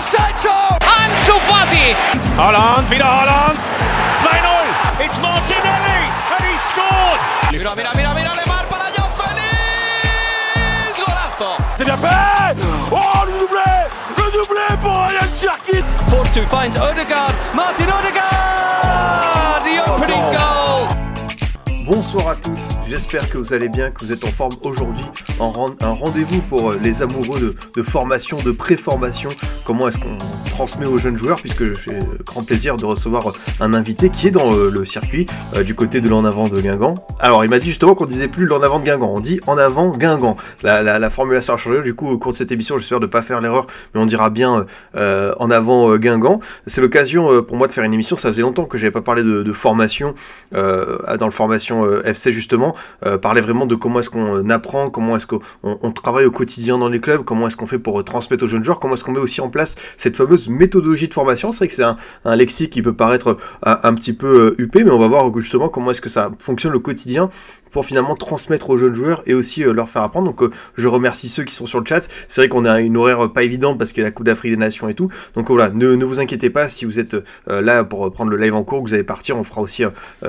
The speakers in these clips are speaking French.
Sancho! Ansu Fati! Holland, wieder Holland. 2-0. It's Martinelli and he scored. Mira, mira, mira, mira, Lemar para Joao Félix! Golazo! C'est bien. Oh, le doublé. Le doublé pour Ryan Cherkit. Force 2 finds Odegaard. Martin Odegaard! The opening oh. goal! Bonsoir à tous, j'espère que vous allez bien, que vous êtes en forme aujourd'hui. En un rendez-vous pour euh, les amoureux de, formation, de pré-formation. Comment est-ce qu'on transmet aux jeunes joueurs, puisque j'ai grand plaisir de recevoir un invité qui est dans euh, le circuit euh, du côté de l'en avant de Guingamp. Alors il m'a dit justement qu'on disait plus l'en avant de Guingamp, on dit en avant Guingamp. La, la, la formulation a changé, du coup au cours de cette émission j'espère de pas faire l'erreur, mais on dira bien euh, en avant euh, Guingamp. C'est l'occasion euh, pour moi de faire une émission, ça faisait longtemps que j'avais pas parlé de, formation euh, dans le formation euh, FC justement, euh, parler vraiment de comment est-ce qu'on euh, apprend, comment est-ce qu'on on travaille au quotidien dans les clubs, comment est-ce qu'on fait pour transmettre aux jeunes joueurs, comment est-ce qu'on met aussi en place cette fameuse méthodologie de formation. C'est vrai que c'est un, lexique qui peut paraître un, petit peu huppé, mais on va voir justement comment est-ce que ça fonctionne au quotidien pour finalement transmettre aux jeunes joueurs et aussi euh, leur faire apprendre. Donc euh, je remercie ceux qui sont sur le chat. C'est vrai qu'on a une horaire euh, pas évidente parce qu'il y a la Coupe d'Afrique des Nations et tout. Donc voilà, ne, vous inquiétez pas si vous êtes là pour prendre le live en cours, vous allez partir, on fera aussi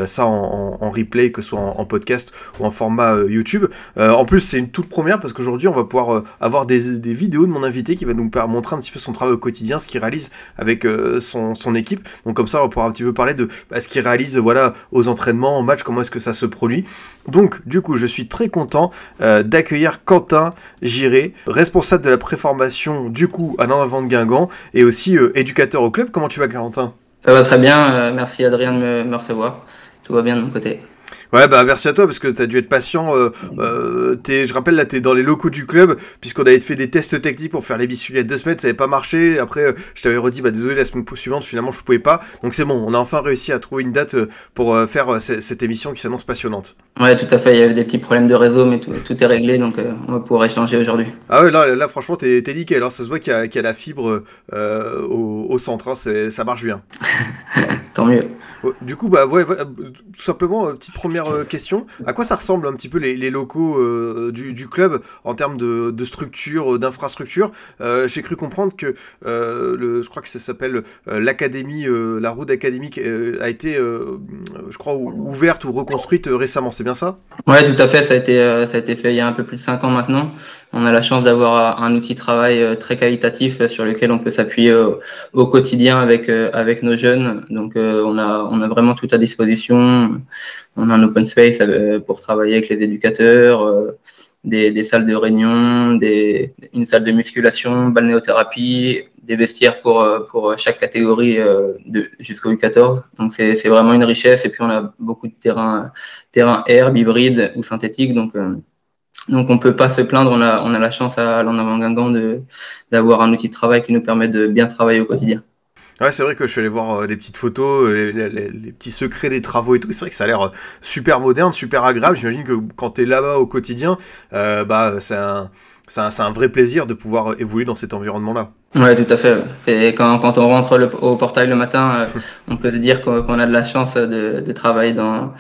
ça en, replay, que ce soit en, podcast ou en format YouTube. En plus, c'est une toute première parce qu'aujourd'hui, on va pouvoir avoir des, vidéos de mon invité qui va nous montrer un petit peu son travail au quotidien, ce qu'il réalise avec son, son équipe. Donc comme ça, on va pouvoir un petit peu parler de bah, ce qu'il réalise voilà, aux entraînements, en match, comment est-ce que ça se produit. Donc, du coup, je suis très content euh, d'accueillir Quentin Giré, responsable de la préformation, du coup, à l'en-avant de Guingamp, et aussi euh, éducateur au club. Comment tu vas, Quentin? Ça va très bien, euh, merci Adrien de me, me recevoir. Tout va bien de mon côté. Ouais, bah merci à toi parce que t'as dû être patient. Euh, euh, t'es- je rappelle là, t'es dans les locaux du club puisqu'on avait fait des tests techniques pour faire les biscuits il y a deux semaines, ça avait pas marché. Après, euh, je t'avais redit, bah désolé, la semaine suivante, finalement, je pouvais pas. Donc c'est bon, on a enfin réussi à trouver une date euh, pour faire cette émission qui s'annonce passionnante. Ouais, tout à fait, il y avait des petits problèmes de réseau, mais tout, tout est réglé, donc euh, on va pouvoir échanger aujourd'hui. Ah ouais, là, là franchement, t'es t'es nickel. Alors ça se voit qu'il y, a- qu'il y a la fibre au, au centre, hein, c'est- ça marche bien. Tant mieux. Du coup, bah ouais, voilà, tout simplement, petite première euh, question. À quoi ça ressemble un petit peu les, locaux euh, du, club en termes de, structure, euh, d'infrastructure? J'ai cru comprendre que le, je crois que ça s'appelle l'académie, la route académique a été, je crois, ou- ouverte ou reconstruite récemment. C'est bien ça? Ouais, tout à fait, ça a été, ça a été fait il y a un peu plus de 5 ans maintenant. On a la chance d'avoir un outil de travail euh, très qualitatif euh, sur lequel on peut s'appuyer au, au quotidien avec, euh, avec nos jeunes. Donc euh, on, a, on a vraiment tout à disposition. On a un open space euh, pour travailler avec les éducateurs, euh, des, des salles de réunion, des, une salle de musculation, balnéothérapie, des vestiaires pour, euh, pour chaque catégorie euh, jusqu'au U14. Donc c'est vraiment une richesse. Et puis on a beaucoup de terrains terrain herbe, hybride ou synthétique. Donc, euh, donc on peut pas se plaindre. On a, on a la chance à l'en avant d'avoir un outil de travail qui nous permet de bien travailler au quotidien. Ouais, c'est vrai que je suis allé voir euh, les petites photos, euh, les, petits secrets des travaux et tout. C'est vrai que ça a l'air euh, super moderne, super agréable. J'imagine que quand t'es là-bas au quotidien, bah c'est un, un, un vrai plaisir de pouvoir évoluer dans cet environnement-là. Ouais, tout à fait. C'est quand, quand on rentre le- au portail le matin, euh, on peut se dire qu'on a de la chance de, de travailler dans,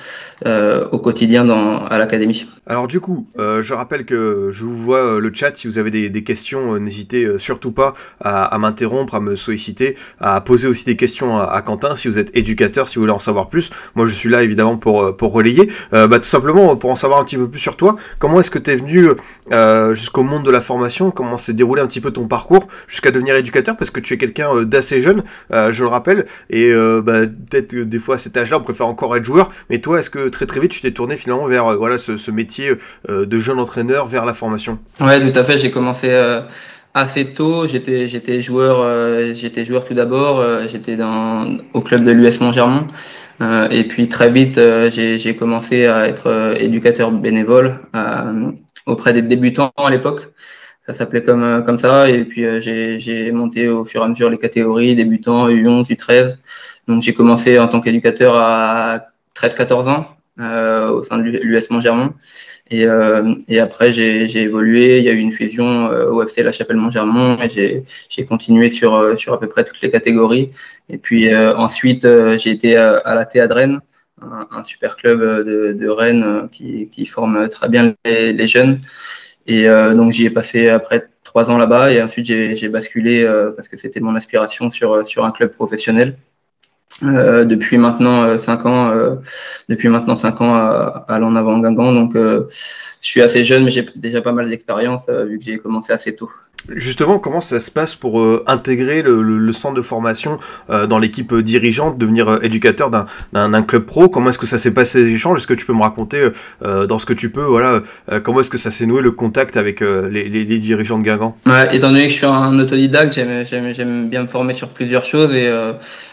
euh, au quotidien dans, à l'académie. Alors du coup, euh, je rappelle que je vous vois euh, le chat. Si vous avez des, des questions, euh, n'hésitez surtout pas à, à m'interrompre, à me solliciter, à poser aussi des questions à, à Quentin. Si vous êtes éducateur, si vous voulez en savoir plus, moi je suis là évidemment pour pour relayer. Euh, bah, tout simplement pour en savoir un petit peu plus sur toi. Comment est-ce que tu es venu euh, jusqu'au monde de la formation? Comment s'est déroulé un petit peu ton parcours jusqu'à devenir éducateur Parce que tu es quelqu'un euh, d'assez jeune, euh, je le rappelle, et euh, bah, peut-être que des fois à cet âge-là, on préfère encore être joueur. Mais toi, est-ce que très très vite tu t'es tourné finalement vers voilà ce, métier de jeune entraîneur vers la formation? Ouais, tout à fait. J'ai commencé assez tôt. J'étais, joueur, j'étais joueur tout d'abord. j'étais dans au club de l'US Montgermont. Euh, et puis très vite, j'ai, commencé à être éducateur bénévole auprès des débutants à l'époque. Ça s'appelait comme euh, comme ça. Et puis euh, j'ai, monté au fur et à mesure les catégories débutants U11, U13. Donc j'ai commencé en tant qu'éducateur à 13-14 ans euh, au sein de l'US Montgermont. Et, euh, et après, j'ai évolué. Il y a eu une fusion euh, au FC La Chapelle Montgermont et j'ai continué sur, euh, sur à peu près toutes les catégories. Et puis ensuite, j'ai été à, la Théâtre Rennes, un, super club de, de Rennes qui, qui forme très bien les, les jeunes. Et euh, donc, j'y ai passé après trois ans là-bas et ensuite j'ai basculé parce que c'était mon aspiration sur, sur un club professionnel. Euh, depuis maintenant 5 ans, euh, depuis maintenant cinq ans à, à l'en avant Guingamp. Donc, je suis assez jeune, mais j'ai déjà pas mal d'expérience vu que j'ai commencé assez tôt. Justement, comment ça se passe pour euh, intégrer le, centre de formation euh, dans l'équipe dirigeante, devenir euh, éducateur d'un club pro? Comment est-ce que ça s'est passé les échanges? Est-ce que tu peux me raconter dans ce que tu peux, voilà, comment est-ce que ça s'est noué le contact avec les, dirigeants de Guingamp? Ouais, Étant donné que je suis un autodidacte, j'aime bien me former sur plusieurs choses et,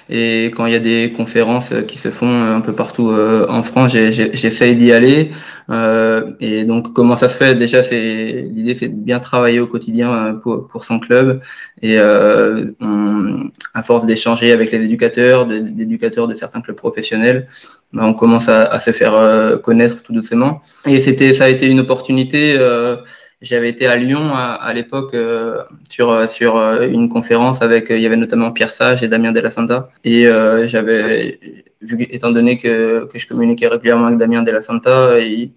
et quand il y a des conférences qui se font un peu partout en France, j'essaye d'y aller. et donc, comment ça se fait? Déjà, c'est l'idée, c'est de bien travailler au quotidien pour, pour son club. Et euh, on, à force d'échanger avec les éducateurs, d'éducateurs de, certains clubs professionnels, bah, on commence à, à se faire euh, connaître tout doucement. Et c'était, ça a été une opportunité. Euh, j'avais été à Lyon à, à l'époque euh, sur sur une conférence avec il y avait notamment Pierre Sage et Damien Della Santa. Et j'avais vu, étant donné que, que je communiquais régulièrement avec Damien Della Santa, et,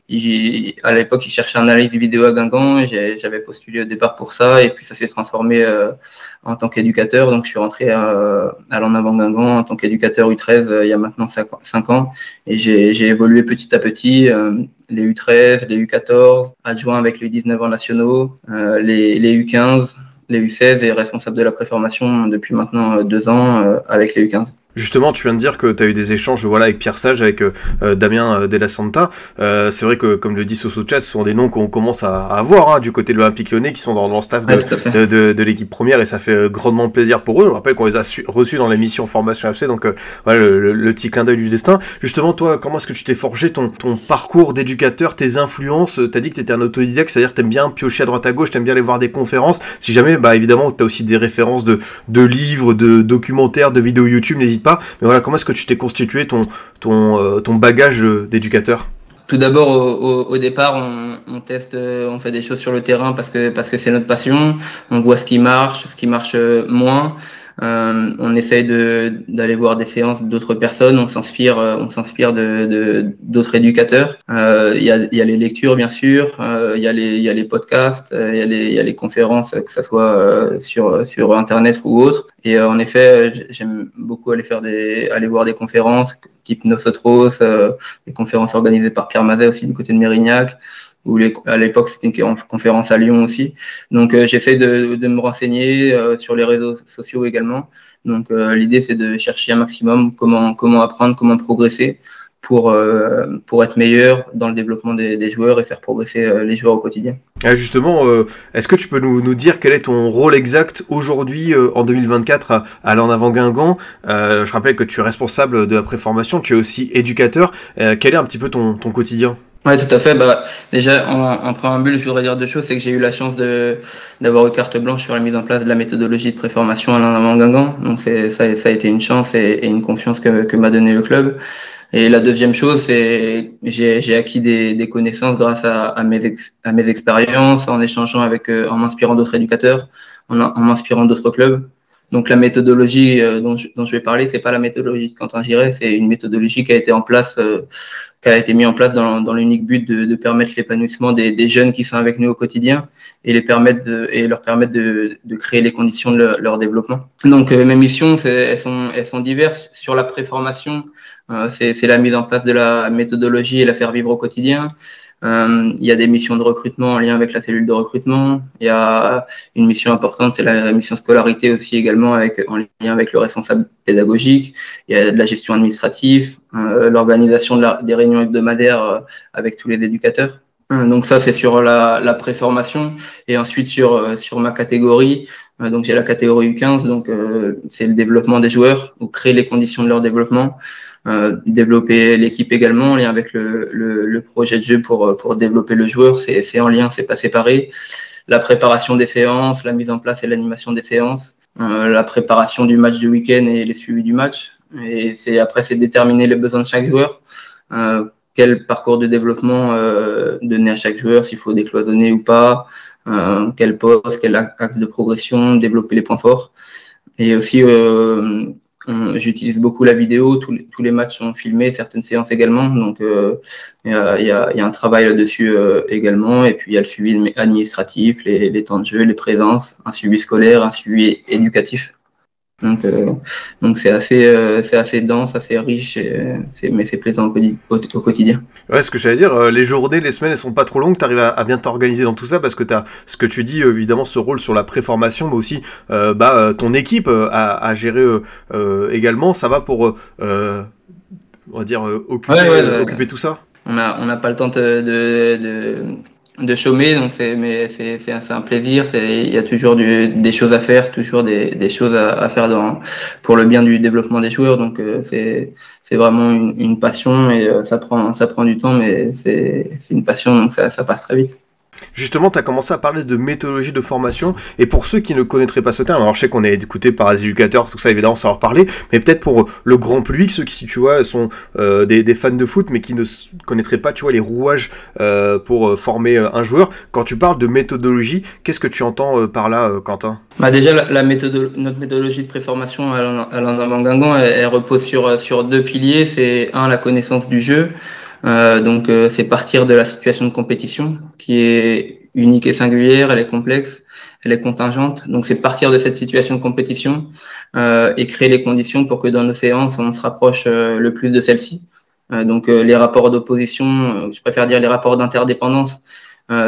à l'époque, il cherchait un analyse vidéo à Guingamp, j'avais postulé au départ pour ça, et puis ça s'est transformé euh, en tant qu'éducateur. Donc, je suis rentré à, à l'en avant Guingamp en tant qu'éducateur U13 euh, il y a maintenant 5 ans, et j'ai évolué petit à petit. Euh, les U13, les U14, adjoint avec les 19 ans nationaux, les, les U15, les U16 et responsable de la préformation depuis maintenant deux ans avec les U15. Justement, tu viens de dire que tu as eu des échanges voilà, avec Pierre Sage, avec euh, euh Damien euh, Della Santa. Euh, c'est vrai que, comme le dit Soso Chat, ce sont des noms qu'on commence à, à avoir hein, du côté de l'Olympique lyonnais qui sont dans, dans le staff de, de, de, de l'équipe première et ça fait grandement plaisir pour eux. Je rappelle qu'on les a reçus dans l'émission Formation FC, donc voilà le, le, petit clin d'œil du destin. Justement, toi, comment est-ce que tu t'es forgé ton, ton parcours d'éducateur, tes influences? Tu as dit que tu étais un autodidacte, c'est-à-dire que tu bien piocher à droite à gauche, tu bien aller voir des conférences. Si jamais, bah évidemment, tu as aussi des références de, de livres, de documentaires, de vidéos YouTube, n'hésite pas. Mais voilà, comment est-ce que tu t'es constitué ton, ton, euh, ton bagage d'éducateur? Tout d'abord, au, départ, on, teste, on fait des choses sur le terrain parce que c'est notre passion. On voit ce qui marche, ce qui marche moins. Euh, on essaye de d'aller voir des séances d'autres personnes. On s'inspire, euh, on s'inspire de d'autres éducateurs. Euh, il y, a, y a les lectures bien sûr. Il y a les y a les podcasts. Il y a les y a les conférences que ça soit sur sur internet ou autre. Et en effet, j'aime beaucoup aller faire des aller voir des conférences type Nosotros, des conférences organisées par Pierre Mazet aussi du côté de Mérignac ou à l'époque c'était une conférence à Lyon aussi. Donc euh, j'essaie de, de, me renseigner euh, sur les réseaux sociaux également. Donc euh, l'idée c'est de chercher un maximum comment comment apprendre, comment progresser pour pour être meilleur dans le développement des, des joueurs et faire progresser les joueurs au quotidien. Ah, justement, est-ce que tu peux nous, nous dire quel est ton rôle exact aujourd'hui en 2024 à, à l'en avant Guingamp Je rappelle que tu es responsable de la préformation, tu es aussi éducateur. quel est un petit peu ton, ton quotidien? Oui, tout à fait. Bah, déjà, en, en préambule, je voudrais dire deux choses. C'est que j'ai eu la chance de d'avoir eu carte blanche sur la mise en place de la méthodologie de préformation à l'en Guingamp. Donc, c'est, ça, ça, a été une chance et, une confiance que, que m'a donné le club. Et la deuxième chose, c'est j'ai, j'ai acquis des, des, connaissances grâce à, à mes, à mes expériences, en échangeant avec, euh, en m'inspirant d'autres éducateurs, en, en m'inspirant d'autres clubs. Donc la méthodologie euh, dont, je, dont, je, vais parler, c'est pas la méthodologie de Quentin Giret, c'est une méthodologie qui a été en place, euh, qui a été mise en place dans, dans l'unique but de, de permettre l'épanouissement des, des, jeunes qui sont avec nous au quotidien et les permettre de, et leur permettre de, de créer les conditions de leur, leur développement. Donc euh, mes missions, elles sont, elles sont diverses. Sur la préformation, c'est la mise en place de la méthodologie et la faire vivre au quotidien. Euh, il y a des missions de recrutement en lien avec la cellule de recrutement. Il y a une mission importante, c'est la mission scolarité aussi également avec, en lien avec le responsable pédagogique. Il y a de la gestion administrative, euh, l'organisation des réunions hebdomadaires euh, avec tous les éducateurs. Donc ça, c'est sur la, la préformation. Et ensuite, sur, sur ma catégorie, donc j'ai la catégorie U15, donc c'est le développement des joueurs, ou créer les conditions de leur développement. Euh, développer l'équipe également en lien avec le, le, le, projet de jeu pour, pour développer le joueur. C'est en lien, c'est pas séparé. La préparation des séances, la mise en place et l'animation des séances, euh, la préparation du match du week-end et les suivis du match. Et c'est après, c'est déterminer les besoins de chaque joueur. Euh, quel parcours de développement euh, donner à chaque joueur, s'il faut décloisonner ou pas, euh, quel poste, quel axe de progression, développer les points forts. Et aussi j'utilise beaucoup la vidéo, tous les, matchs sont filmés, certaines séances également, donc il y, a, un travail là-dessus également, et puis il y a le suivi administratif, les, temps de jeu, les présences, un suivi scolaire, un suivi éducatif. Donc, euh, donc c'est assez, euh, c'est assez dense, assez riche, c'est, mais c'est plaisant au, au, quotidien. Ouais, ce que j'allais dire, euh, les journées, les semaines, elles sont pas trop longues. Tu arrives à, bien t'organiser dans tout ça parce que tu as ce que tu dis, évidemment, ce rôle sur la préformation, mais aussi bah, ton équipe à, à gérer également. Ça va pour, on va dire, occuper, occuper tout ça? On n'a on a pas le temps de, de de chômer, donc c'est mais c'est c'est un plaisir. Il y a toujours du, des choses à faire, toujours des, des choses à, faire dans pour le bien du développement des joueurs. Donc euh, c'est c'est vraiment une, une, passion et euh, ça prend ça prend du temps, mais c'est c'est une passion donc ça ça passe très vite. Justement, tu as commencé à parler de méthodologie de formation, et pour ceux qui ne connaîtraient pas ce terme, alors je sais qu'on est écouté par des éducateurs, tout ça évidemment, va parler, mais peut-être pour le grand public, ceux qui, tu vois, sont euh, des, des, fans de foot, mais qui ne connaîtraient pas, tu vois, les rouages euh, pour euh, former euh, un joueur, quand tu parles de méthodologie, qu'est-ce que tu entends euh, par là, Quentin? Bah Déjà, la, notre méthodologie de préformation à l'Andamangangan, elle, elle repose sur, sur deux piliers, c'est un, la connaissance du jeu, donc euh, c'est partir de la situation de compétition qui est unique et singulière, elle est complexe, elle est contingente. Donc c'est partir de cette situation de compétition euh, et créer les conditions pour que dans nos séances on se rapproche euh, le plus de celle-ci. donc les rapports d'opposition, je préfère dire les rapports d'interdépendance.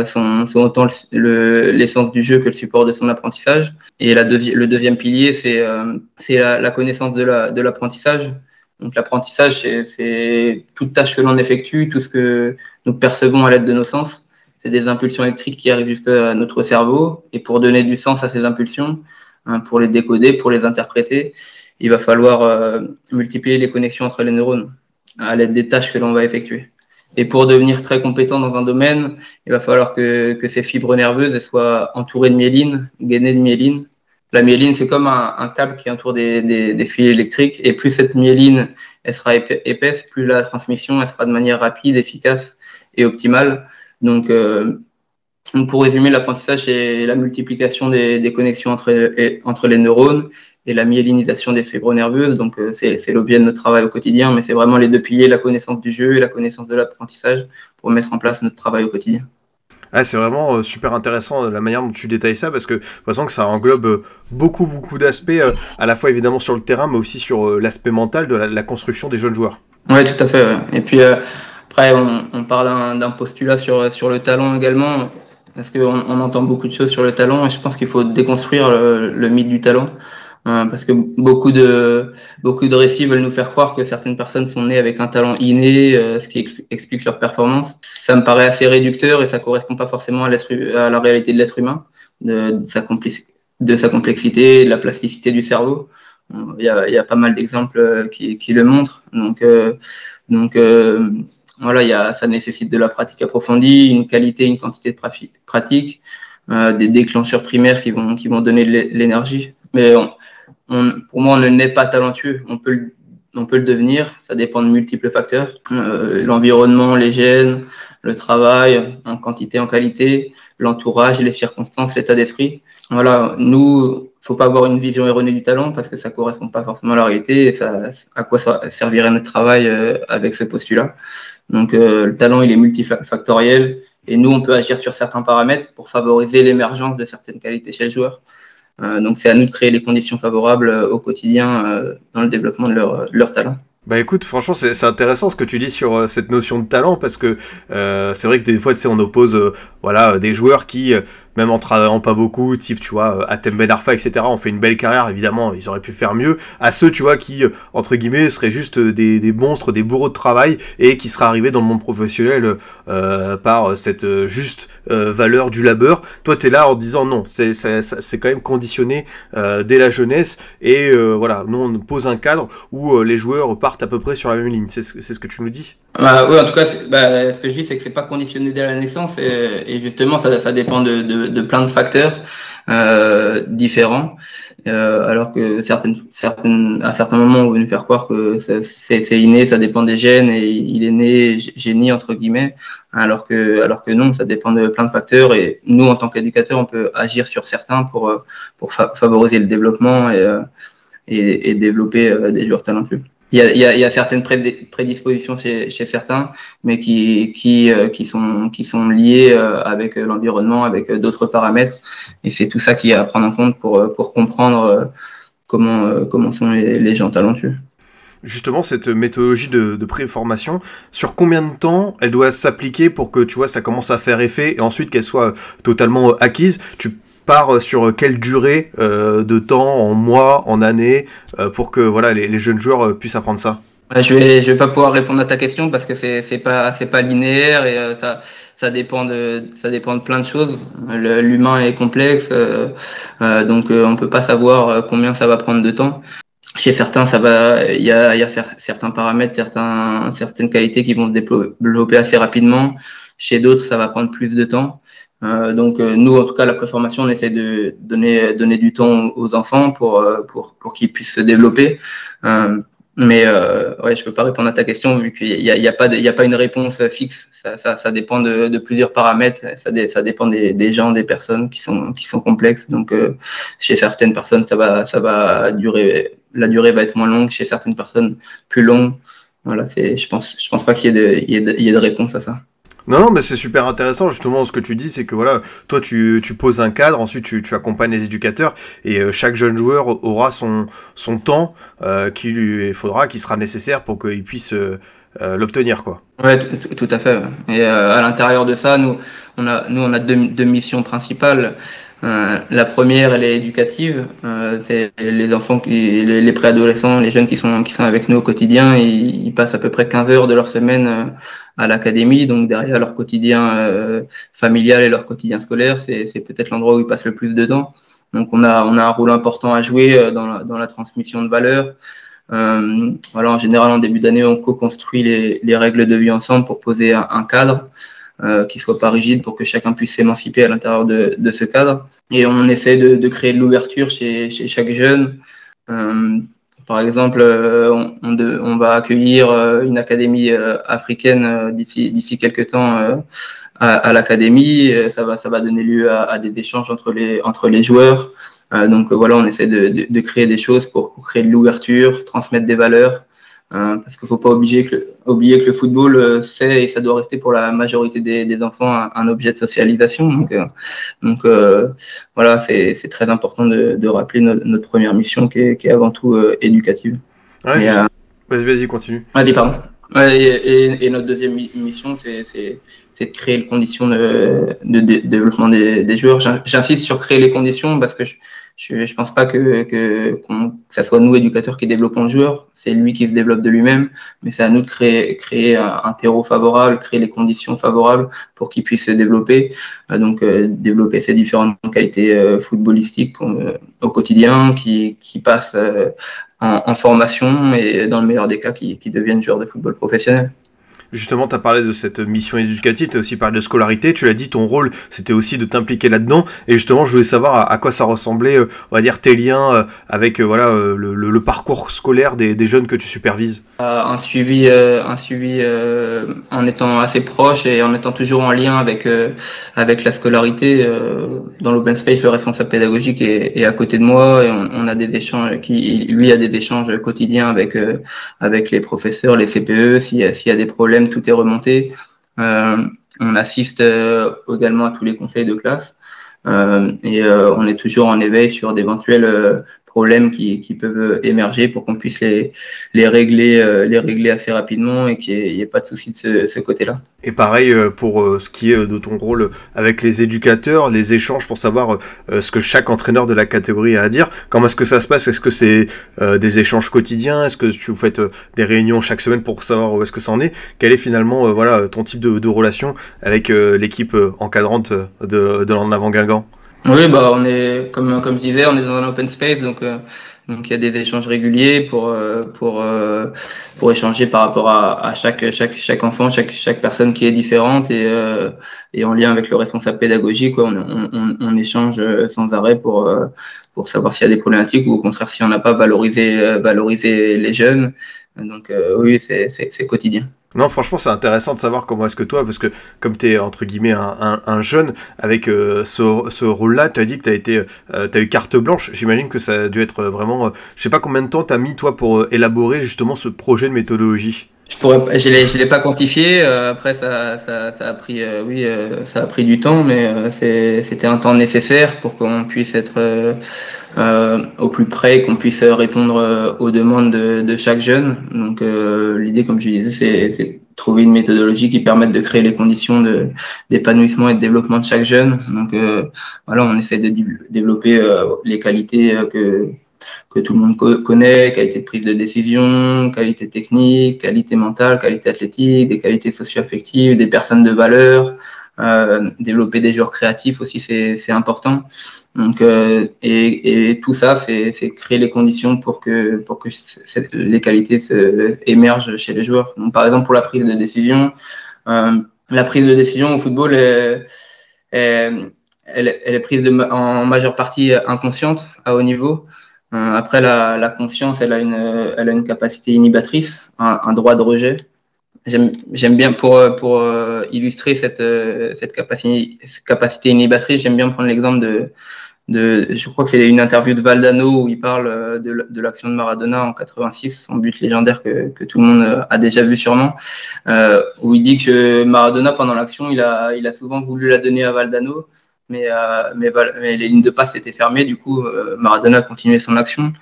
Sont, sont, autant l'essence le, du jeu que le support de son apprentissage. Et la deuxi le deuxième pilier, c'est la, la, connaissance de l'apprentissage. La, donc l'apprentissage, c'est toute tâche que l'on effectue, tout ce que nous percevons à l'aide de nos sens. C'est des impulsions électriques qui arrivent jusqu'à notre cerveau. Et pour donner du sens à ces impulsions, hein, pour les décoder, pour les interpréter, il va falloir euh, multiplier les connexions entre les neurones à l'aide des tâches que l'on va effectuer. Et pour devenir très compétent dans un domaine, il va falloir que, que ces fibres nerveuses soient entourées de myéline, gainées de myéline, la myéline, c'est comme un, câble qui entoure des, fils électriques. Et plus cette myéline sera épaisse, plus la transmission sera de manière rapide, efficace et optimale. Donc, euh, pour résumer, l'apprentissage, c'est la multiplication des, connexions entre, entre les neurones et la myélinisation des fibres nerveuses. Donc, euh, c'est l'objet de notre travail au quotidien, mais c'est vraiment les deux piliers, la connaissance du jeu et la connaissance de l'apprentissage pour mettre en place notre travail au quotidien. Ah, c'est vraiment euh, super intéressant euh, la manière dont tu détailles ça parce que que ça englobe euh, beaucoup beaucoup d'aspects à la fois évidemment sur le terrain mais aussi sur l'aspect mental de la, construction des jeunes joueurs. Oui tout à fait. Et puis après on, parle d'un postulat sur, sur le talent également parce qu'on on entend beaucoup de choses sur le talent et je pense qu'il faut déconstruire le, le mythe du talent. Hein, parce que beaucoup de beaucoup de récits veulent nous faire croire que certaines personnes sont nées avec un talent inné, euh, ce qui explique leur performance. Ça me paraît assez réducteur et ça correspond pas forcément à, à la réalité de l'être humain, de, de, sa de sa complexité, de la plasticité du cerveau. Il y a, il y a pas mal d'exemples euh, qui, qui, le montrent. Donc, euh, donc euh, voilà, il y a, ça nécessite de la pratique approfondie, une qualité, une quantité de pratique, euh, des déclencheurs primaires qui vont, qui vont donner de l'énergie. Mais on, on, pour moi, on ne n'est pas talentueux. On peut, le, on peut le devenir. Ça dépend de multiples facteurs. Euh, L'environnement, les gènes, le travail, en quantité, en qualité, l'entourage, les circonstances, l'état d'esprit. Voilà, nous, faut pas avoir une vision erronée du talent parce que ça correspond pas forcément à la réalité et ça, à quoi ça servirait notre travail euh, avec ce postulat. Donc, euh, le talent, il est multifactoriel et nous, on peut agir sur certains paramètres pour favoriser l'émergence de certaines qualités chez le joueur. Euh, donc c'est à nous de créer les conditions favorables euh, au quotidien euh, dans le développement de leur, leur talent. Bah écoute, franchement, c'est intéressant ce que tu dis sur cette notion de talent parce que euh, c'est vrai que des fois, tu sais, on oppose, euh, voilà, des joueurs qui, même en travaillant pas beaucoup, type, tu vois, Atem Ben Arfa, etc., ont fait une belle carrière, évidemment, ils auraient pu faire mieux, à ceux, tu vois, qui, entre guillemets, seraient juste des, des monstres, des bourreaux de travail, et qui seraient arrivés dans le monde professionnel euh, par cette juste euh, valeur du labeur. Toi, tu es là en disant non, c'est quand même conditionné euh, dès la jeunesse, et voilà, nous, on pose un cadre où les joueurs partent à peu près sur la même ligne, c'est ce que tu nous dis? Bah, oui, en tout cas, bah, ce que je dis, c'est que c'est pas conditionné dès la naissance et, et justement, ça, ça dépend de, de, de, plein de facteurs euh, différents. Euh, alors que certaines, certaines, à certains moments, on veut nous faire croire que c'est inné, ça dépend des gènes et il est né génie entre guillemets, alors que, alors que non, ça dépend de plein de facteurs et nous, en tant qu'éducateurs, on peut agir sur certains pour, pour fa favoriser le développement et, et, et développer des joueurs talentueux il y a, certaines prédispositions chez, certains, mais qui, euh, sont, qui liées euh, avec l'environnement, avec d'autres paramètres. Et c'est tout ça qu'il y a à prendre en compte pour, comprendre comment, sont les, gens talentueux justement cette méthodologie de, de préformation, sur combien de temps elle doit s'appliquer pour que tu vois ça commence à faire effet et ensuite qu'elle soit totalement acquise? Part sur quelle durée euh, de temps, en mois, en années, euh, pour que voilà les, jeunes joueurs euh, puissent apprendre ça? Je vais je vais pas pouvoir répondre à ta question parce que c'est c'est pas c'est pas linéaire et ça ça dépend de ça dépend de plein de choses. L'humain est complexe, donc on peut pas savoir combien ça va prendre de temps. Chez certains, ça va, il y a, y a certains paramètres, certains, certaines qualités qui vont se développer assez rapidement. Chez d'autres, ça va prendre plus de temps. Euh, donc euh, nous, en tout cas, la préformation, on essaie de donner donner du temps aux enfants pour euh, pour pour qu'ils puissent se développer. mais ouais, je peux pas répondre à ta question vu qu'il y a, y a pas il y a pas une réponse fixe. Ça, ça, ça dépend de, de, plusieurs paramètres. Ça, ça dépend des, des, gens, des personnes qui sont qui sont complexes. Donc chez certaines personnes, ça va ça va durer la durée va être moins longue. Chez certaines personnes, plus longue. Voilà, c'est je pense je pense pas qu'il y ait de il y ait de, il y ait de réponse à ça. Non, non, mais c'est super intéressant. Justement, ce que tu dis, c'est que voilà, toi, tu, tu poses un cadre, ensuite tu, tu accompagnes les éducateurs, et euh, chaque jeune joueur aura son, son temps euh, qu'il lui faudra, qui sera nécessaire pour qu'il puisse euh, euh l'obtenir, quoi. Ouais, tout, à fait. Et euh, à l'intérieur de ça, nous, on a, nous, on a deux, deux missions principales. Euh, la première, elle est éducative. C'est les enfants, qui, les, les, préadolescents, les jeunes qui sont, qui sont avec nous au quotidien. Ils, ils passent à peu près 15 heures de leur semaine à l'académie. Donc derrière leur quotidien euh, familial et leur quotidien scolaire, c'est, peut-être l'endroit où ils passent le plus de temps. Donc on a, on a un rôle important à jouer dans la, dans la transmission de valeurs. voilà, en général, en début d'année, on co-construit les, les règles de vie ensemble pour poser un, un cadre euh, qui soit pas rigide pour que chacun puisse s'émanciper à l'intérieur de, de, ce cadre. Et on essaie de, de créer de l'ouverture chez, chez, chaque jeune. Euh, par exemple, euh, on, va accueillir euh, une académie euh, africaine d'ici d'ici quelques temps à, l'académie. Ça va ça va donner lieu à, des échanges entre les entre les joueurs. donc voilà, on essaie de, de, créer des choses pour créer de l'ouverture, transmettre des valeurs. Hein, parce qu'il ne faut pas oublier que, oublier que le football, euh, c'est et ça doit rester pour la majorité des, des enfants un, un, objet de socialisation. Donc, euh, donc euh, voilà, c'est très important de, de rappeler notre, notre, première mission qui est, qui est avant tout éducative. Ouais, vas-y, vas-y, continue. Vas-y, pardon. Ouais, et, et, et, notre deuxième mission, c'est de créer les conditions de, de, de développement des, des joueurs. J'insiste sur créer les conditions parce que je, je ne pense pas que, que, ça soit nous, éducateurs, qui développons le joueur. C'est lui qui se développe de lui-même. Mais c'est à nous de créer, créer un, terreau favorable, créer les conditions favorables pour qu'il puisse se développer. Euh, donc, euh, développer ses différentes qualités euh, footballistiques euh, au quotidien, qui, qui passent en, en, formation et, dans le meilleur des cas, qui, qui deviennent joueurs de football professionnel. Justement, tu as parlé de cette mission éducative, tu as aussi parlé de scolarité, tu l'as dit, ton rôle, c'était aussi de t'impliquer là-dedans. Et justement, je voulais savoir à, quoi ça ressemblait, euh, on va dire, tes liens euh, avec euh, voilà, le, parcours scolaire des, jeunes que tu supervises. un suivi, un suivi en étant assez proche et en étant toujours en lien avec, avec la scolarité. dans l'open space, le responsable pédagogique est, à côté de moi et on, a des échanges, qui, lui a des échanges quotidiens avec, avec les professeurs, les CPE, s'il y a des problèmes tout est remonté. Euh, on assiste euh, également à tous les conseils de classe euh, et on est toujours en éveil sur d'éventuels problèmes qui, peuvent émerger pour qu'on puisse les, régler, euh, les régler assez rapidement et qu'il n'y ait, pas de souci de ce, côté-là. Et pareil euh, pour euh, ce qui est de ton rôle avec les éducateurs, les échanges pour savoir ce que chaque entraîneur de la catégorie a à dire. Comment est-ce que ça se passe? Est-ce que c'est des échanges quotidiens? Est-ce que tu faites des réunions chaque semaine pour savoir où est-ce que ça en est? Quel est finalement voilà ton type de, de relation avec l'équipe encadrante de, de l'en avant Guingamp? Oui, bah on est comme comme je disais, on est dans un open space, donc euh, donc il y a des échanges réguliers pour euh, pour euh, pour échanger par rapport à, à chaque chaque chaque enfant, chaque chaque personne qui est différente et et en lien avec le responsable pédagogique, on, on, on échange sans arrêt pour pour savoir s'il y a des problématiques ou au contraire si on n'a pas valorisé valoriser les jeunes. Donc oui, c'est c'est quotidien. Non, franchement, c'est intéressant de savoir comment est-ce que toi, parce que comme tu es entre guillemets un, un, jeune, avec euh, ce, ce rôle-là, tu as dit que tu été, euh, eu carte blanche. J'imagine que ça a dû être vraiment. Euh, je sais pas combien de temps tu as mis, toi, pour élaborer justement ce projet de méthodologie. Je pourrais, je l'ai, l'ai pas quantifié. après, ça, ça, ça, a pris, oui, ça a pris du temps, mais c'était un temps nécessaire pour qu'on puisse être au plus près, qu'on puisse répondre aux demandes de, de chaque jeune. Donc, l'idée, comme je disais, c'est trouver une méthodologie qui permette de créer les conditions de, d'épanouissement et de développement de chaque jeune. Donc euh, voilà, on essaie de développer euh, les qualités euh, que, que tout le monde connaît, qualité de prise de décision, qualité technique, qualité mentale, qualité athlétique, des qualités socio-affectives, des personnes de valeur, euh, développer des joueurs créatifs aussi, c'est important. Donc, euh, et, et, tout ça, c'est créer les conditions pour que, pour que les qualités se, émergent chez les joueurs. Donc, par exemple, pour la prise de décision, euh, la prise de décision au football, est, est, elle, elle, est prise de, en majeure partie inconsciente à haut niveau. Euh, après, la, la, conscience, elle a une, elle a une capacité inhibatrice, un, un droit de rejet j'aime bien pour, pour euh, illustrer cette, euh, cette capacité, capacité inhibatrice, j'aime bien prendre l'exemple de, de, je crois que c'est une interview de Valdano où il parle euh, de, de l'action de Maradona en 86, son but légendaire que, que tout le monde a déjà vu sûrement, où il dit que Maradona pendant l'action, il a, il a souvent voulu la donner à Valdano, mais, mais, mais, les lignes de passe étaient fermées, du coup Maradona a continué son action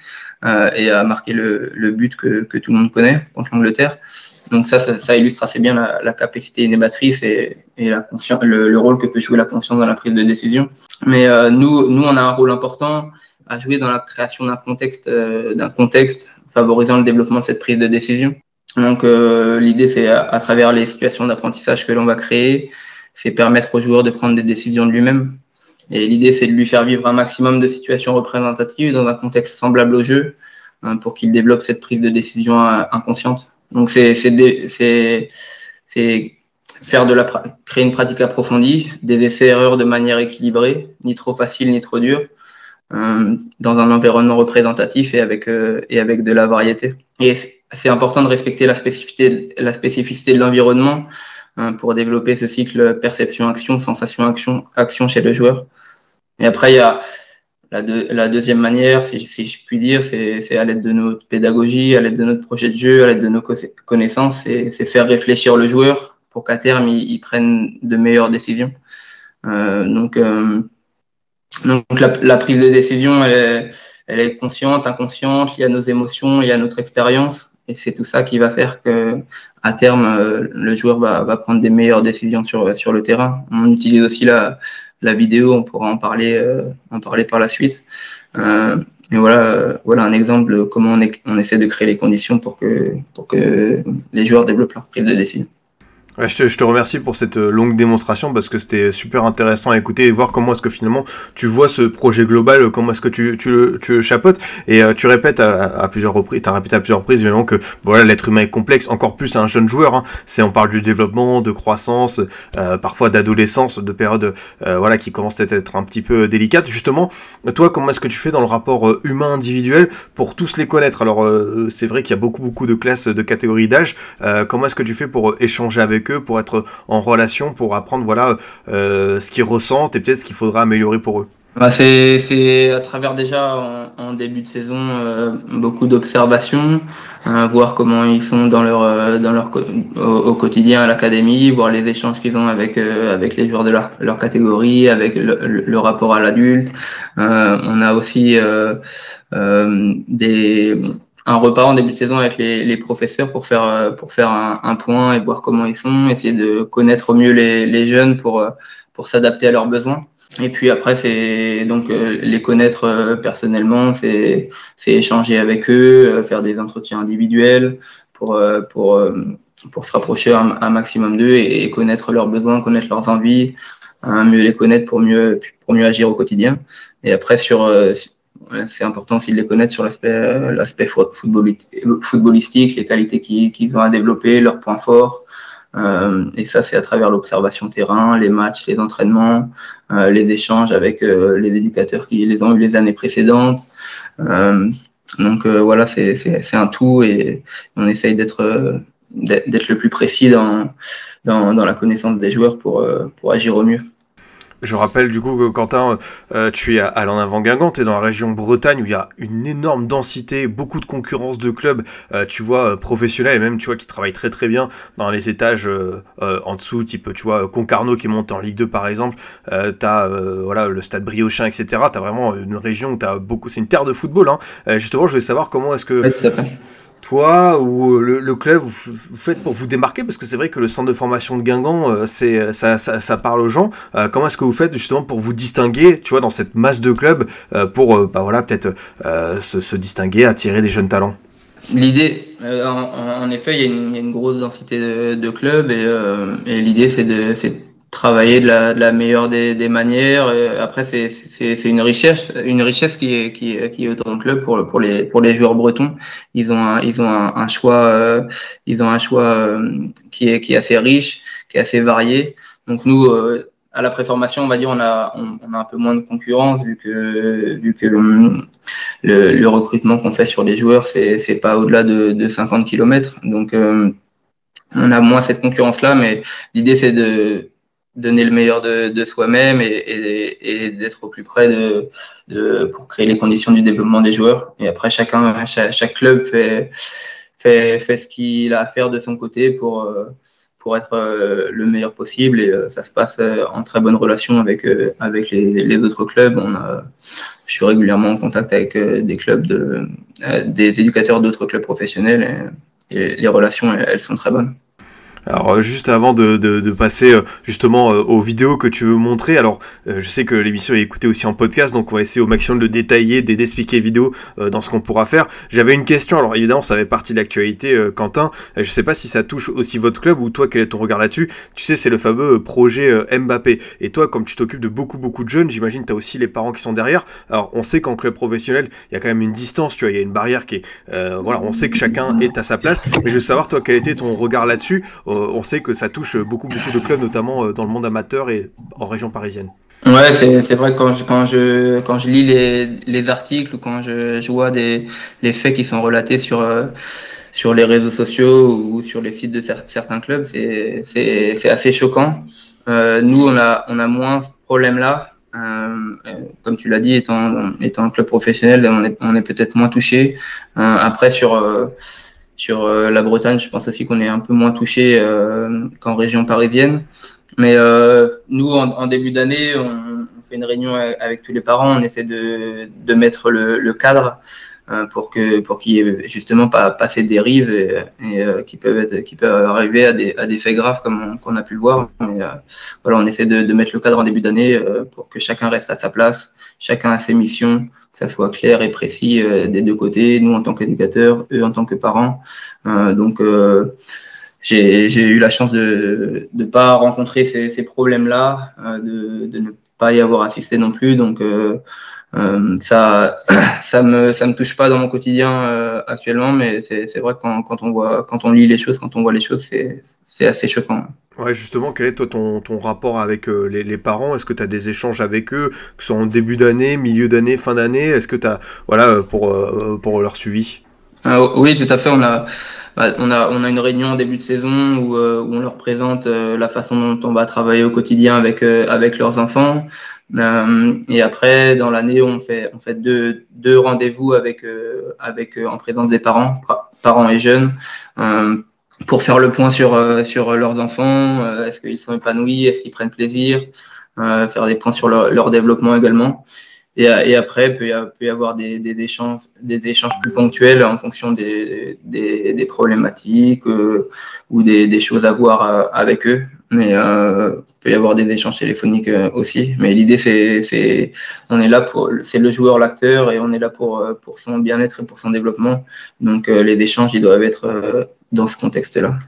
et a marqué le, le but que, que tout le monde connaît contre l'Angleterre. Donc ça, ça, illustre assez bien la, capacité innématrice et, et la conscience, le, rôle que peut jouer la conscience dans la prise de décision. Mais euh, nous, nous, on a un rôle important à jouer dans la création d'un contexte, euh, d'un contexte favorisant le développement de cette prise de décision. Donc euh, l'idée, c'est à, travers les situations d'apprentissage que l'on va créer, c'est permettre au joueur de prendre des décisions de lui-même. Et l'idée, c'est de lui faire vivre un maximum de situations représentatives dans un contexte semblable au jeu, hein, pour qu'il développe cette prise de décision inconsciente. Donc c'est faire de la créer une pratique approfondie, des essais erreurs de manière équilibrée, ni trop facile ni trop dur, euh, dans un environnement représentatif et avec euh, et avec de la variété. Et c'est important de respecter la spécificité la spécificité de l'environnement hein, pour développer ce cycle perception action sensation action action chez le joueur. Et après il y a la, deuxième manière, si, je puis dire, c'est à l'aide de notre pédagogie, à l'aide de notre projet de jeu, à l'aide de nos connaissances, c'est faire réfléchir le joueur pour qu'à terme, il, prenne de meilleures décisions. Euh, donc, euh, donc la, prise de décision, elle est, consciente, inconsciente, liée à nos émotions, liée à notre expérience. Et c'est tout ça qui va faire que, à terme, euh, le joueur va, va prendre des meilleures décisions sur, sur le terrain. On utilise aussi la, la vidéo, on pourra en parler, euh, en parler par la suite. Euh, et voilà, euh, voilà un exemple de comment on, essaie de créer les conditions pour que, pour que les joueurs développent leur prise de décision je, te, remercie pour cette euh, longue démonstration parce que c'était super intéressant à écouter et voir comment est-ce que finalement tu vois ce projet global, comment est-ce que tu, tu, le, tu chapeautes et euh, tu répètes à, plusieurs reprises, as répété à plusieurs reprises évidemment que voilà l'être humain est complexe, encore plus un jeune joueur. Hein. C'est on parle du développement, de croissance, euh, parfois d'adolescence, de période voilà qui commence à être un petit peu délicate. Justement, toi comment est-ce que tu fais dans le rapport humain individuel pour tous les connaître? Alors c'est vrai qu'il y a beaucoup beaucoup de classes, de catégories d'âge. comment est-ce que tu fais pour échanger avec eux pour être en relation, pour apprendre voilà euh, ce qu'ils ressentent et peut-être ce qu'il faudra améliorer pour eux bah c'est à travers déjà en, début de saison euh, beaucoup d'observations, hein, voir comment ils sont dans leur euh, dans leur au, quotidien à l'académie, voir les échanges qu'ils ont avec avec les joueurs de leur, leur catégorie, avec le, rapport à l'adulte. on a aussi des un repas en début de saison avec les, les professeurs pour faire, euh, pour faire un, un, point et voir comment ils sont, essayer de connaître au mieux les, les jeunes pour, euh, pour s'adapter à leurs besoins. Et puis après, c'est donc euh, les connaître personnellement, c'est échanger avec eux, faire des entretiens individuels pour, pour, pour se rapprocher un, un maximum d'eux et, connaître leurs besoins, connaître leurs envies, hein, mieux les connaître pour mieux, pour mieux agir au quotidien. Et après, sur, c'est important aussi de les connaître sur l'aspect euh, l'aspect footballistique, les qualités qu'ils ont à développer, leurs points forts. Euh, et ça, c'est à travers l'observation terrain, les matchs, les entraînements, euh, les échanges avec les éducateurs qui les ont eu les années précédentes. Donc voilà, c'est un tout et on essaye d'être le plus précis dans, la connaissance des joueurs pour agir au mieux. Je rappelle du coup que Quentin, euh, tu es à, à avant Guingamp, tu es dans la région Bretagne où il y a une énorme densité, beaucoup de concurrence de clubs, euh, tu vois, euh, professionnels et même, tu vois, qui travaillent très très bien dans les étages en dessous, type, tu vois, Concarneau qui monte en Ligue 2 par exemple, euh, t'as voilà, le stade Briochin, etc. T'as vraiment une région où t'as beaucoup, c'est une terre de football. Hein. justement, je voulais savoir comment est-ce que toi ou le, club vous, faites pour vous démarquer parce que c'est vrai que le centre de formation de Guingamp euh, c'est ça, ça, ça, parle aux gens. Euh, comment est-ce que vous faites justement pour vous distinguer tu vois dans cette masse de clubs euh, pour bah voilà peut-être se, distinguer attirer des jeunes talents? L'idée, en, effet, il y, a une, grosse densité de, clubs et l'idée c'est de, travailler de la, de la meilleure des, des manières. après, c'est, c'est, c'est une richesse, une richesse qui est, qui est, qui est autant de club pour, pour les, pour les joueurs bretons. Ils ont un, ils ont un, un choix, euh, ils ont un choix euh, qui est, qui est assez riche, qui est assez varié. Donc nous, euh, à la préformation, on va dire, on a, on, a un peu moins de concurrence vu que, vu que le, le, recrutement qu'on fait sur les joueurs, c'est, c'est pas au-delà de, de 50 km. Donc, on a moins cette concurrence-là, mais l'idée, c'est de, donner le meilleur de, soi-même et, d'être au plus près de, pour créer les conditions du développement des joueurs. Et après, chacun, chaque, club fait, ce qu'il a à faire de son côté pour, euh, être euh, le meilleur possible. Et euh, ça se passe en très bonne relation avec, les, autres clubs. Je suis régulièrement en contact avec des clubs de, des éducateurs d'autres clubs professionnels et, les relations, elles sont très bonnes. Alors euh, juste avant de, passer euh, justement euh, aux vidéos que tu veux montrer, alors je sais que l'émission est écoutée aussi en podcast, donc on va essayer au maximum de détailler, d'expliquer vidéo dans ce qu'on pourra faire. J'avais une question, alors évidemment ça fait partie de l'actualité, Quentin. Je sais pas si ça touche aussi votre club ou toi quel est ton regard là-dessus. Tu sais c'est le fameux projet Mbappé. Et toi comme tu t'occupes de beaucoup beaucoup de jeunes, j'imagine tu as aussi les parents qui sont derrière. Alors on sait qu'en club professionnel il y a quand même une distance, tu vois, il y a une barrière qui est, voilà, on sait que chacun est à sa place. Mais je veux savoir toi quel était ton regard là-dessus. Euh, on sait que ça touche beaucoup, beaucoup de clubs, notamment euh, dans le monde amateur et en région parisienne. Ouais, c'est vrai quand je, quand je, quand je lis les, les articles ou quand je, je, vois des, les faits qui sont relatés sur, euh, sur les réseaux sociaux ou sur les sites de certains clubs, c'est assez choquant. Nous, on a, on a moins ce problème-là. Euh, comme tu l'as dit, étant, étant un club professionnel, on est, on est peut-être moins touché. Après, sur sur euh, la Bretagne, je pense aussi qu'on est un peu moins touché euh, qu'en région parisienne. Mais euh, nous, en, début d'année, on, fait une réunion avec tous les parents, on essaie de, de mettre le, le cadre pour que pour qu'il y ait justement pas, pas ces dérives et, et qui peuvent être qui peuvent arriver à des, à des faits graves comme qu'on a pu le voir. Mais voilà, on essaie de, de, mettre le cadre en début d'année pour que chacun reste à sa place, chacun a ses missions, que ça soit clair et précis euh, des deux côtés, nous en tant qu'éducateurs, eux en tant que parents. Euh, donc euh, j'ai eu la chance de ne pas rencontrer ces, ces problèmes-là, de, de, ne pas y avoir assisté non plus. Donc euh, ça, ça me, ça me touche pas dans mon quotidien euh, actuellement, mais c'est vrai que quand, quand, on voit, quand on lit les choses, quand on voit les choses, c'est assez choquant. Ouais, justement, quel est toi ton, ton rapport avec euh, les, les, parents? Est-ce que tu as des échanges avec eux, que ce soit en début d'année, milieu d'année, fin d'année? Est-ce que tu as, voilà, pour, pour leur suivi? Ah, Oui, tout à fait. On a, bah, on a, on a une réunion en début de saison où, où on leur présente la façon dont on va travailler au quotidien avec, avec leurs enfants. Euh, et après, dans l'année, on fait, on fait deux, deux rendez-vous avec, euh, avec, euh, en présence des parents, parents et jeunes, pour faire le point sur, sur leurs enfants. est-ce qu'ils sont épanouis Est-ce qu'ils prennent plaisir Faire des points sur leur, leur développement également. Et, après, peut peut y avoir des, des, échanges, des échanges plus ponctuels en fonction des, des, des problématiques ou des, des, choses à voir avec eux mais euh, il peut y avoir des échanges téléphoniques euh, aussi. Mais l'idée, c'est, on est là pour, c'est le joueur, l'acteur, et on est là pour, euh, pour son bien-être et pour son développement. Donc les échanges, ils doivent être dans ce contexte-là.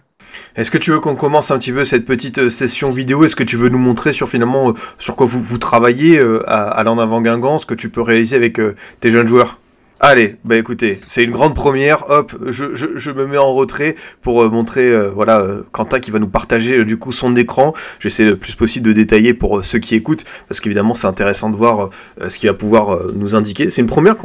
Est-ce que tu veux qu'on commence un petit peu cette petite session vidéo? Est-ce que tu veux nous montrer sur finalement sur quoi vous, vous travaillez à, à l'en avant Guingamp, ce que tu peux réaliser avec tes jeunes joueurs? Allez, bah écoutez, c'est une grande première. Hop, je, je, je, me mets en retrait pour euh, montrer, euh, voilà, euh, Quentin qui va nous partager du coup son écran. J'essaie le plus possible de détailler pour ceux qui écoutent, parce qu'évidemment c'est intéressant de voir ce qu'il va pouvoir nous indiquer. C'est une première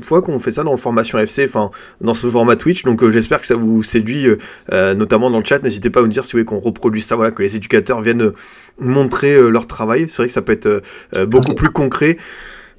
fois qu'on fait ça dans le formation FC, enfin dans ce format Twitch, donc j'espère que ça vous séduit, notamment dans le chat. N'hésitez pas à nous dire si vous voulez qu'on reproduise ça, voilà, que les éducateurs viennent montrer leur travail. C'est vrai que ça peut être beaucoup plus concret.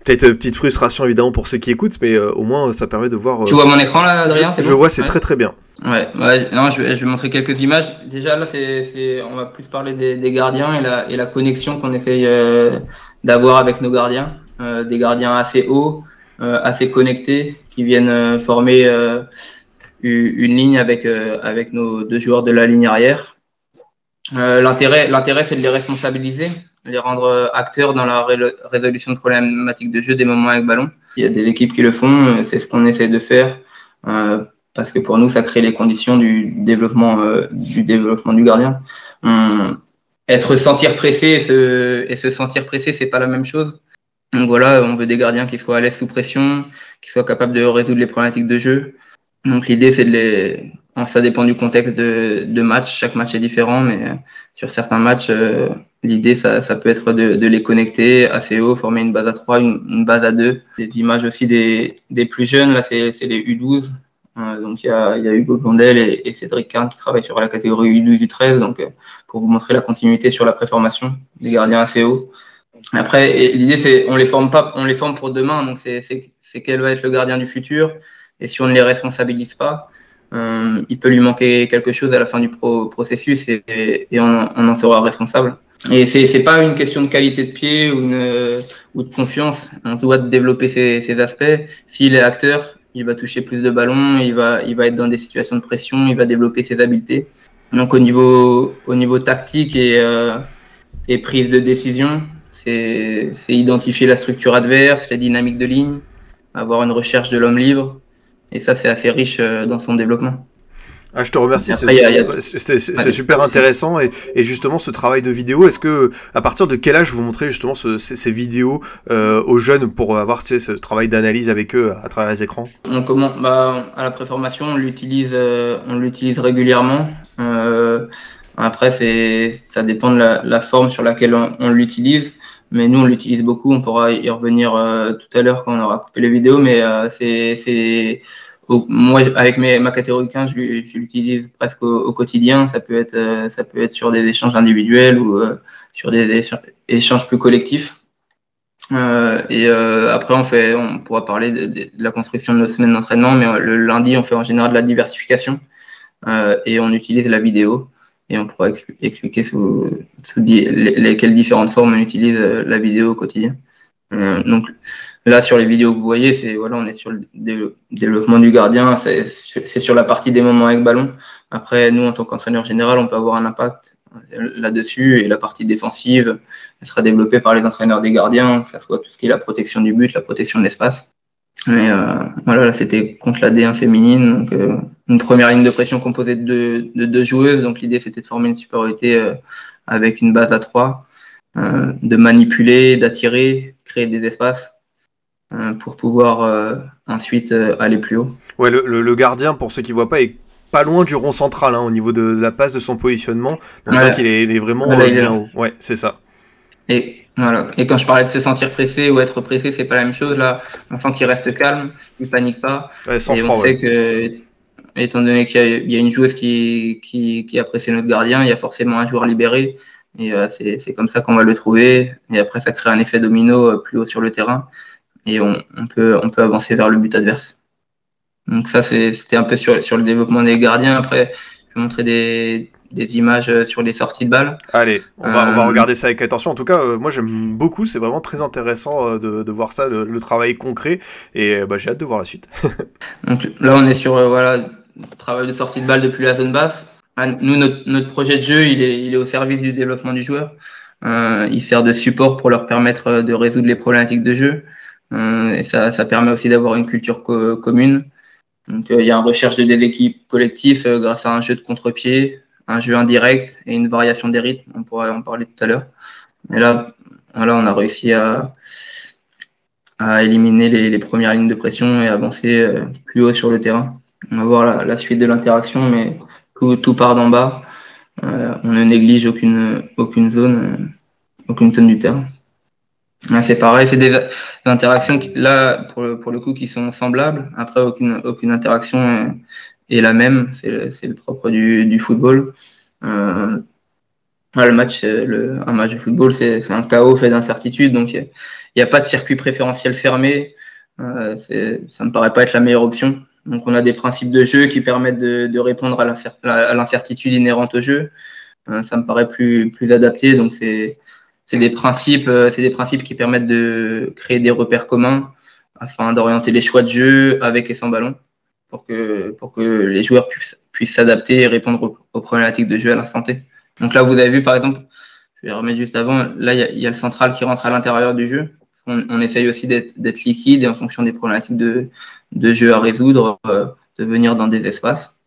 Peut-être une petite frustration évidemment pour ceux qui écoutent, mais euh, au moins ça permet de voir. Tu vois mon écran là, Adrien Je, vois, c'est très très bien. Ouais, ouais non, je, vais, je, vais, montrer quelques images. Déjà là, c'est, on va plus parler des, des, gardiens et la, et la connexion qu'on essaye euh, d'avoir avec nos gardiens. Euh, des gardiens assez hauts, assez connectés, qui viennent former une ligne avec, avec nos deux joueurs de la ligne arrière. l'intérêt, l'intérêt, c'est de les responsabiliser les rendre euh, acteurs dans la résolution de problématiques de jeu des moments avec ballon. Il y a des équipes qui le font, euh, c'est ce qu'on essaie de faire euh, parce que pour nous, ça crée les conditions du développement, du, développement du gardien. être sentir pressé et se, et se sentir pressé, c'est pas la même chose. Donc voilà, on veut des gardiens qui soient à l'aise sous pression, qui soient capables de résoudre les problématiques de jeu. Donc l'idée, c'est de les, ça dépend du contexte de, de, match. Chaque match est différent, mais euh, sur certains matchs, euh, l'idée, ça, ça, peut être de, les connecter assez haut, former une base à 3, une, base à 2. Des images aussi des, des plus jeunes, là, c'est les U12. Euh, donc, il y a, Hugo Blondel et, Cédric Carn qui travaillent sur la catégorie U12, U13. Donc, pour vous montrer la continuité sur la préformation des gardiens assez hauts. Après, l'idée, c'est on les forme pas, on les forme pour demain. Donc, c'est quel va être le gardien du futur. Et si on ne les responsabilise pas, euh, il peut lui manquer quelque chose à la fin du processus et, on, en sera responsable. Et c'est pas une question de qualité de pied ou, une, ou de confiance. On doit développer ces, ces aspects. S'il est acteur, il va toucher plus de ballons, il va il va être dans des situations de pression, il va développer ses habiletés. Donc au niveau au niveau tactique et euh, et prise de décision, c'est c'est identifier la structure adverse, la dynamique de ligne, avoir une recherche de l'homme libre et ça, c'est assez riche euh, dans son développement. Ah, je te remercie, c'est super intéressant et, et, justement ce travail de vidéo, est-ce que à partir de quel âge vous montrez justement ce, ces, ces, vidéos euh, aux jeunes pour avoir ce travail d'analyse avec eux à travers les écrans? On commence, bah, À la préformation, on l'utilise euh, on l'utilise régulièrement. Euh, après, ça dépend de la, la, forme sur laquelle on, on l'utilise mais nous on l'utilise beaucoup. On pourra y revenir euh, tout à l'heure quand on aura coupé les vidéos, mais euh, c'est moi avec mes, ma catégorie 15, je, l'utilise presque au, quotidien. Ça peut être euh, ça peut être sur des échanges individuels ou sur des échanges plus collectifs. et après on fait on pourra parler de, la construction de nos semaines d'entraînement, mais le lundi on fait en général de la diversification et on utilise la vidéo et on pourra expliquer sous, sous lesquelles différentes formes on utilise euh, la vidéo au quotidien. Euh, donc là sur les vidéos que vous voyez, c'est voilà, on est sur le développement du gardien, c'est sur la partie des moments avec ballon. Après, nous en tant qu'entraîneur général, on peut avoir un impact euh, là-dessus et la partie défensive, elle sera développée par les entraîneurs des gardiens, que ce soit tout ce qui est la protection du but, la protection de l'espace. Mais euh, voilà, là, c'était contre la D1 féminine. Donc, euh, une première ligne de pression composée de deux, de deux joueuses. Donc, l'idée, c'était de former une supériorité euh, avec une base à trois, de manipuler, d'attirer, créer des espaces pour pouvoir euh, ensuite aller plus haut. Ouais, le, le, le, gardien, pour ceux qui ne voient pas, est pas loin du rond central hein, au niveau de, de, la passe de son positionnement. Donc, ouais. qu'il est, il est vraiment voilà, bien haut. Ouais, c'est ça. Et voilà. Et quand je parlais de se sentir pressé ou être pressé, c'est pas la même chose. Là, on sent qu'il reste calme, il panique pas. Ouais, sans et froid, on sait que, étant donné qu'il y, y, a une joueuse qui, qui, qui, a pressé notre gardien, il y a forcément un joueur libéré. Et euh, c'est comme ça qu'on va le trouver. Et après, ça crée un effet domino euh, plus haut sur le terrain. Et on, on, peut, on peut avancer vers le but adverse. Donc ça, c'était un peu sur, sur le développement des gardiens. Après, je vais montrer des, des images sur les sorties de balles. Allez, on va, euh... on va regarder ça avec attention. En tout cas, euh, moi j'aime beaucoup, c'est vraiment très intéressant euh, de, de, voir ça, le, le travail concret, et bah, j'ai hâte de voir la suite. Donc là, on est sur euh, voilà, travail de sortie de balles depuis la zone basse. Ah, nous, notre, notre, projet de jeu, il est, il est au service du développement du joueur. il sert de support pour leur permettre de résoudre les problématiques de jeu. Et ça, ça permet aussi d'avoir une culture co commune. Donc, il y a une recherche de des équipes collectives grâce à un jeu de contre-pied, un jeu indirect et une variation des rythmes. On pourra en parler tout à l'heure. Et là, voilà, on a réussi à, à éliminer les, premières lignes de pression et avancer euh, plus haut sur le terrain. On va voir la, suite de l'interaction, mais tout, part d'en bas. Euh, on ne néglige aucune, aucune zone, euh, aucune zone du terrain. C'est pareil, c'est des, interactions qui, là pour le, pour le coup qui sont semblables. Après, aucune, aucune interaction est, la même. C'est le, propre du, du football. Euh, le match, un match de football, c'est un chaos fait d'incertitudes. Donc, il n'y a, pas de circuit préférentiel fermé. Euh, ça me paraît pas être la meilleure option. Donc, on a des principes de jeu qui permettent de, de répondre à l'incertitude inhérente au jeu. Euh, ça me paraît plus, plus adapté. Donc, c'est des principes, euh, c'est des principes qui permettent de créer des repères communs afin d'orienter les choix de jeu avec et sans ballon pour que, pour que les joueurs puissent, puissent s'adapter et répondre aux, problématiques de jeu à l'instant T. Donc là, vous avez vu, par exemple, je vais remettre juste avant, là, il y, y, a le central qui rentre à l'intérieur du jeu. On, on, essaye aussi d'être liquide et en fonction des problématiques de, de jeu à résoudre, euh, de venir dans des espaces,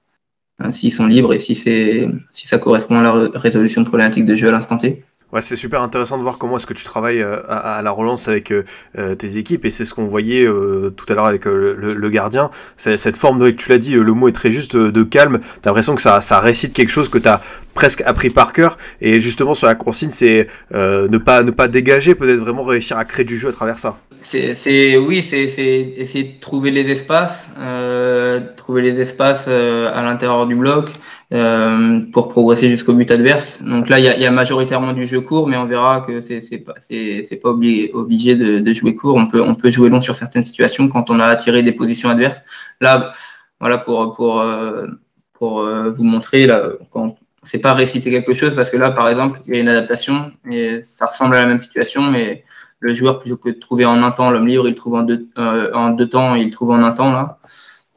hein, s'ils sont libres et si, si ça correspond à la résolution de problématiques de jeu à l'instant T. Ouais, c'est super intéressant de voir comment est-ce que tu travailles à, à, la relance avec euh, tes équipes et c'est ce qu'on voyait euh, tout à l'heure avec euh, le, gardien. Cette forme, tu l'as dit, le mot est très juste, de calme. T'as l'impression que ça, récite quelque chose que t'as presque appris par cœur et justement sur la consigne, c'est ne pas ne pas dégager, peut-être vraiment réussir à créer du jeu à travers ça. C'est oui, c'est essayer de trouver les espaces, euh, trouver les espaces euh, à l'intérieur du bloc euh, pour progresser jusqu'au but adverse. Donc là, il y a, majoritairement du jeu court, mais on verra que c'est pas pas obligé, de, jouer court. On peut jouer long sur certaines situations quand on a attiré des positions adverses. Là, voilà pour euh, pour vous montrer là quand c'est pas réciter quelque chose parce que là, par exemple, il y a une adaptation et ça ressemble à la même situation, mais le joueur, plutôt que de trouver en un temps l'homme libre, il trouve en deux, euh, en deux temps, il trouve en un temps. Là,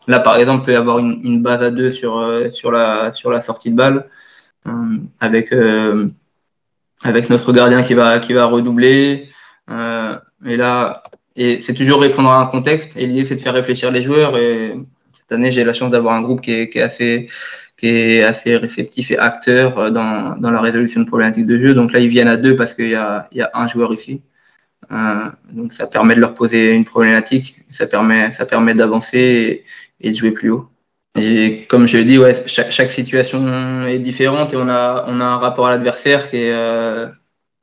là par exemple, il peut y avoir une, base à deux sur, euh, sur, la, sur la sortie de balle, euh, avec, euh, avec notre gardien qui va, redoubler. Et là, c'est toujours répondre à un contexte. Et l'idée, c'est de faire réfléchir les joueurs. Et cette année, j'ai la chance d'avoir un groupe qui est, assez réceptif et acteur dans, la résolution de problématiques de jeu. Donc là, ils viennent à deux parce qu'il y a, un joueur ici. Donc ça permet de leur poser une problématique, ça permet d'avancer et, de jouer plus haut. Et comme je l'ai dit, ouais, chaque, situation est différente et on a, on a un rapport à l'adversaire qui euh,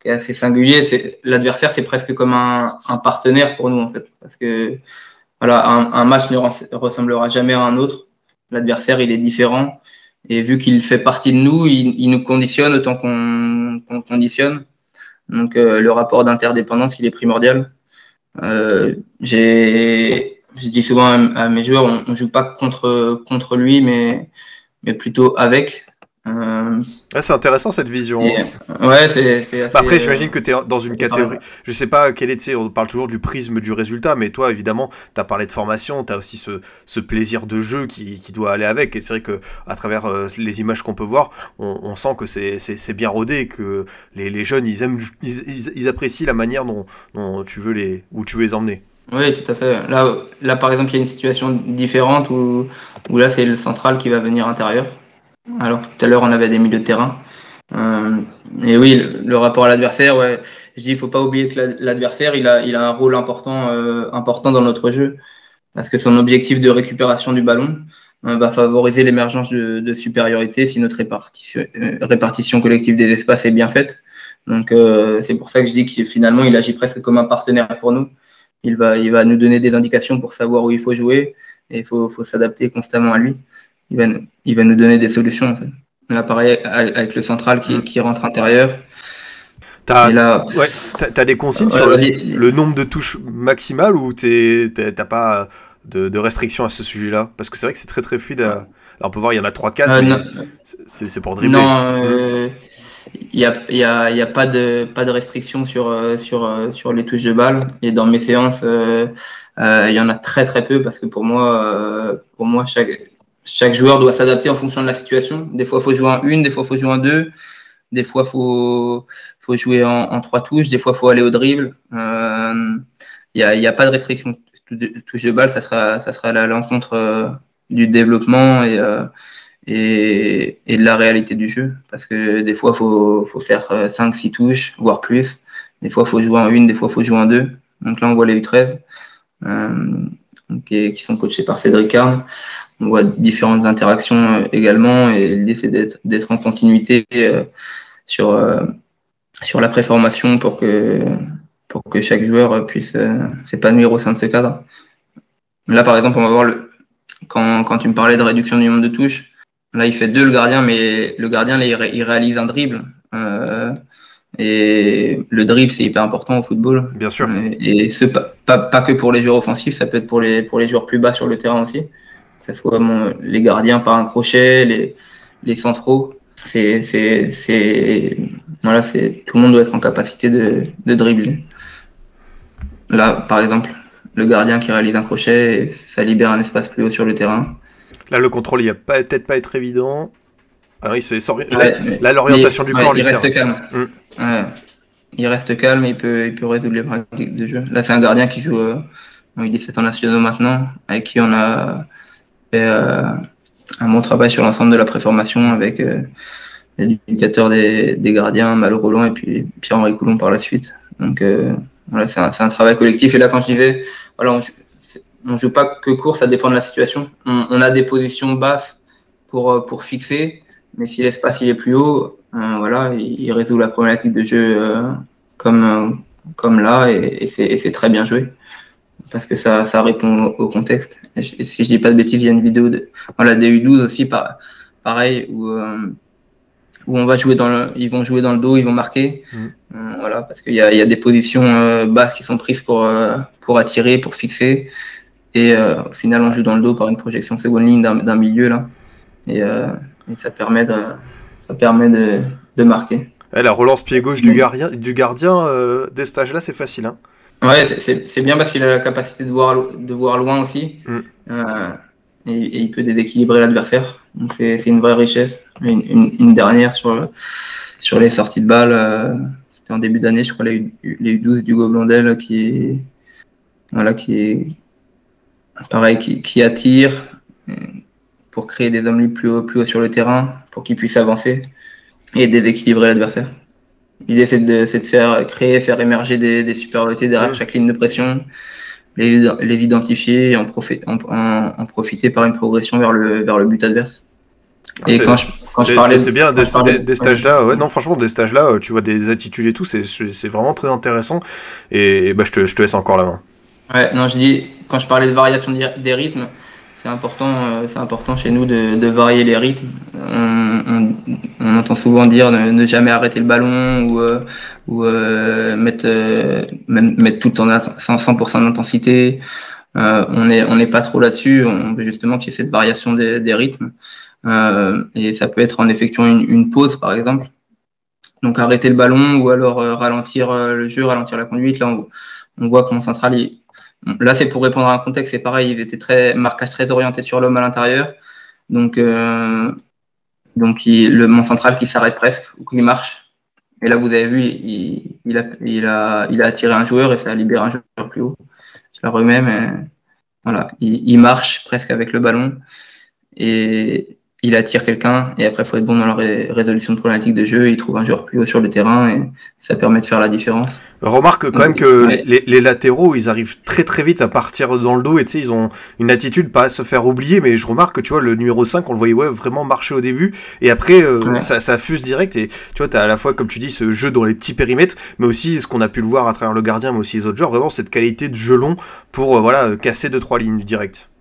qui est assez singulier. L'adversaire, c'est presque comme un, un, partenaire pour nous en fait, parce que voilà, un, match ne ressemblera jamais à un autre. L'adversaire, il est différent. Et vu qu'il fait partie de nous, il, nous conditionne autant qu'on qu conditionne. Donc euh, le rapport d'interdépendance, il est primordial. Euh, j'ai, je dis souvent à, mes joueurs, on, ne joue pas contre contre lui, mais mais plutôt avec. Euh, ouais, c'est intéressant cette vision. Et, ouais, c'est. Après, j'imagine que tu es dans une catégorie. Je sais pas quel est, on parle toujours du prisme du résultat, mais toi, évidemment, tu as parlé de formation, tu as aussi ce, ce, plaisir de jeu qui, qui, doit aller avec. Et c'est vrai que à travers euh, les images qu'on peut voir, on, on sent que c'est bien rodé, que les, les jeunes, ils aiment, ils, ils, apprécient la manière dont, dont tu veux les, où tu veux les emmener. Oui, tout à fait. Là, là par exemple, il y a une situation différente où, où là, c'est le central qui va venir intérieur alors tout à l'heure on avait des milieux de terrain. Euh, et oui, le, rapport à l'adversaire, je dis il faut pas oublier que l'adversaire il a, il a un rôle important, euh, important dans notre jeu parce que son objectif de récupération du ballon euh, va favoriser l'émergence de, supériorité si notre répartition, répartition collective des espaces est bien faite. Donc c'est pour ça que je dis que finalement il agit presque comme un partenaire pour nous. Il va, il va nous donner des indications pour savoir où il faut jouer et il faut, faut s'adapter constamment à lui il va, il va nous donner des solutions. En fait. Là, pareil, avec le central qui, qui rentre intérieur. T'as ouais, as des consignes ouais, sur le, le, nombre de touches maximales ou t'as pas de, de restrictions à ce sujet-là? Parce que c'est vrai que c'est très très fluide. À... On peut voir, il y en a 3-4, euh, mais c'est pour dribbler. Non, euh, il n'y a, y y a pas, de, pas de restrictions sur, sur, sur les touches de balle. Et dans mes séances, euh, il y en a très très peu parce que pour moi, pour moi chaque, chaque joueur doit s'adapter en fonction de la situation. Des fois, il faut jouer en une, des fois, il faut jouer en deux. Des fois, il faut, faut jouer en, trois touches. Des fois, il faut aller au dribble. Il euh, n'y a, y a, pas de restriction touche de balle. Ça sera, ça sera à l'encontre euh, du développement euh, et, et, de la réalité du jeu. Parce que des fois, il faut, faut faire 5-6 touches, voire plus. Des fois, il faut jouer en une, des fois, il faut jouer en deux. Donc là, on voit les U13 qui, qui, sont coachés par Cédric Carne. On voit différentes interactions également et l'idée c'est d'être en continuité sur, sur la préformation pour que, pour que chaque joueur puisse s'épanouir au sein de ce cadre. Là, par exemple, on va voir le, quand, quand tu me parlais de réduction du nombre de touches, Là, il fait deux le gardien, mais le gardien, là, il, réalise un dribble. Euh, et le dribble, c'est hyper important au football. Bien sûr. Et, ce, pas, pas, que pour les joueurs offensifs, ça peut être pour les, pour les joueurs plus bas sur le terrain aussi. Que ce soit les gardiens par un crochet, les, les centraux. C'est, c'est, c'est, voilà, c'est, tout le monde doit être en capacité de, de dribbler. Là, par exemple, le gardien qui réalise un crochet, ça libère un espace plus haut sur le terrain. Là, le contrôle, il va peut-être pas être évident. Ah oui, c'est là, l'orientation du corps, il reste calme. Mm. Il reste calme, et il peut, il peut résoudre les pratiques de jeu. Là, c'est un gardien qui joue euh, en U17 en nationaux maintenant, avec qui on a fait euh, un bon travail sur l'ensemble de la préformation avec euh, l'éducateur des, des, gardiens, Malo Roland, et puis Pierre-Henri Coulon par la suite. Donc euh, voilà, c'est un, un, travail collectif. Et là, quand je disais, voilà, on, on joue pas que court, ça dépend de la situation. On, a des positions basses pour, euh, pour fixer, mais si l'espace il est plus haut, euh, voilà, il, résout la problématique de jeu euh, comme, comme là, et, c'est très bien joué. Parce que ça, ça répond au, contexte. Et si je dis pas de bêtises, il y a une vidéo de la DU12 aussi, pareil, où, où on va jouer dans le, ils vont jouer dans le dos, ils vont marquer. Mmh. voilà, parce qu'il y a, y a, des positions basses qui sont prises pour, pour attirer, pour fixer. Et euh, au final, on joue dans le dos par une projection seconde ligne d'un milieu là. Et, euh, et, ça permet de, ça permet de, de marquer. la relance pied gauche du gardien, du gardien euh, des stages là, c'est facile. Hein ouais, c'est bien parce qu'il a la capacité de voir, de voir loin aussi. Mm. Euh, et, et, il peut déséquilibrer l'adversaire. Donc c'est une vraie richesse. Une, une, une, dernière sur, sur les sorties de balles. Euh, C'était en début d'année, je crois, les, les U12 du Blondel qui, voilà, qui, pareil, qui, attire euh, pour créer des hommes plus haut, plus haut sur le terrain, pour qu'ils puissent avancer et déséquilibrer l'adversaire. L'idée, c'est de, de, faire créer, faire émerger des, des supériorités derrière chaque ligne de pression, les, les identifier et en, en, en, profiter par une progression vers le, vers le but adverse. Ah, et quand je, quand je parlais. C'est bien, des, des, stages-là, ouais, non, franchement, des stages-là, tu vois des attitudes et tout, c'est vraiment très intéressant. Et, bah, je, te, je te laisse encore la main. Ouais, non, je dis, quand je parlais de variation des rythmes, c'est important, euh, c'est important chez nous de, de varier les rythmes. On, on, entend souvent dire ne, jamais arrêter le ballon ou, euh, ou euh, mettre, même, mettre tout en 100% d'intensité. on n'est on pas trop là-dessus. On veut justement qu'il y ait cette variation des, des rythmes. et ça peut être en effectuant une, une, pause, par exemple. Donc arrêter le ballon ou alors ralentir le jeu, ralentir la conduite. Là, on, on voit que mon central, il, Là, c'est pour répondre à un contexte, c'est pareil, il était très marquage très orienté sur l'homme à l'intérieur. Donc, euh, donc le mont central qui s'arrête presque ou qui marche. Et là, vous avez vu, il, il, a, il, a, attiré un joueur et ça a libéré un joueur plus haut. Je la remets, mais voilà, il, il marche presque avec le ballon. Et, il attire quelqu'un et après il faut être bon dans la résolution de problématiques de jeu, il trouve un joueur plus haut sur le terrain et ça permet de faire la différence. Remarque quand même que les, latéraux, ils arrivent très très vite à partir dans le dos et tu sais, ils ont une attitude pas à se faire oublier, mais je remarque que tu vois, le numéro 5, on le voyait ouais, vraiment marcher au début et après euh, ça, ça, fuse direct et tu vois, tu as à la fois, comme tu dis, ce jeu dans les petits périmètres, mais aussi ce qu'on a pu le voir à travers le gardien, mais aussi les autres joueurs, vraiment cette qualité de jeu long pour euh, voilà, casser deux trois lignes direct.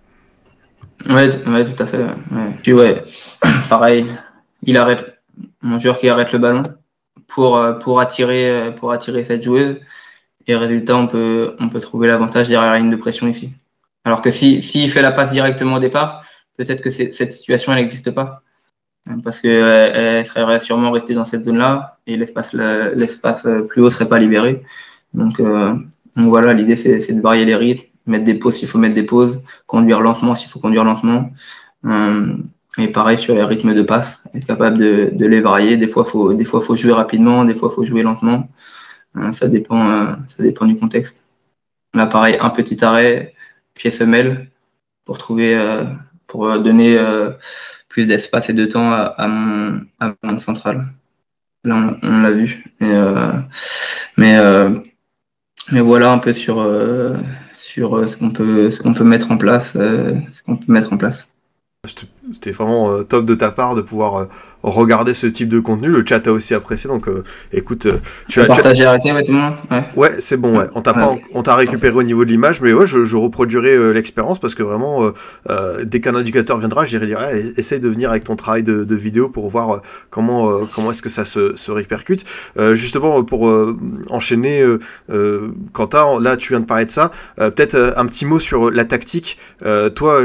Ouais, ouais, tout à fait. Ouais. Ouais, pareil, il arrête mon joueur qui arrête le ballon pour euh, pour attirer euh, pour attirer cette joueuse et résultat on peut on peut trouver l'avantage derrière la ligne de pression ici. Alors que si s'il fait la passe directement au départ, peut-être que cette situation elle n'existe pas parce que elle serait sûrement restée dans cette zone-là et l'espace plus haut serait pas libéré. Donc, euh, donc voilà, l'idée c'est de varier les rythmes mettre des pauses s'il faut mettre des pauses, conduire lentement s'il faut conduire lentement. Euh, et pareil sur les rythmes de passe, être capable de, de les varier. Des fois, faut, des fois, faut jouer rapidement, des fois, faut jouer lentement. Euh, ça dépend, euh, ça dépend du contexte. Là, pareil, un petit arrêt, pied semelle pour trouver, euh, pour donner euh, plus d'espace et de temps à, à, mon, à mon central. Là, on, on l'a vu. Et, mais mais voilà un peu sur, sur ce qu'on peut, ce qu'on peut mettre en place, ce qu'on peut mettre en place. C'était vraiment euh, top de ta part de pouvoir euh, regarder ce type de contenu. Le chat a aussi apprécié, donc euh, écoute, tu as partagé, arrêté, ouais, c'est bon. Ouais, c'est bon. Ouais. On t'a pas, on t'a récupéré au niveau de l'image, mais ouais, je, je reproduirai l'expérience parce que vraiment, dès qu'un indicateur viendra, j'irai dire, essaye de venir avec ton travail de, de vidéo pour voir comment comment est-ce que ça se, se répercute. justement, pour enchaîner, Quentin, là, tu viens de parler de ça. Peut-être un petit mot sur la tactique. toi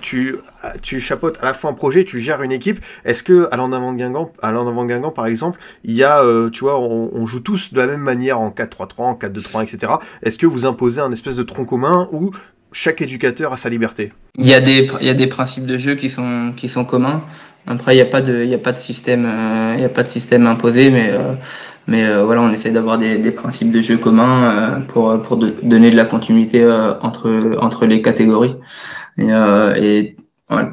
tu, tu chapeautes à la fois un projet, tu gères une équipe. Est-ce que à avant Guingamp, par exemple, il y a, euh, tu vois, on, joue tous de la même manière en 4-3-3, en 4-2-3, etc. Est-ce que vous imposez un espèce de tronc commun ou chaque éducateur a sa liberté? Il y, a des, il y a des principes de jeu qui sont, qui sont communs. Après, il n'y a pas de, il y a pas de système, euh, il y a pas de système imposé, mais euh, mais voilà, on essaie d'avoir des, des, principes de jeu communs pour pour donner de la continuité entre entre les catégories. Et, euh, et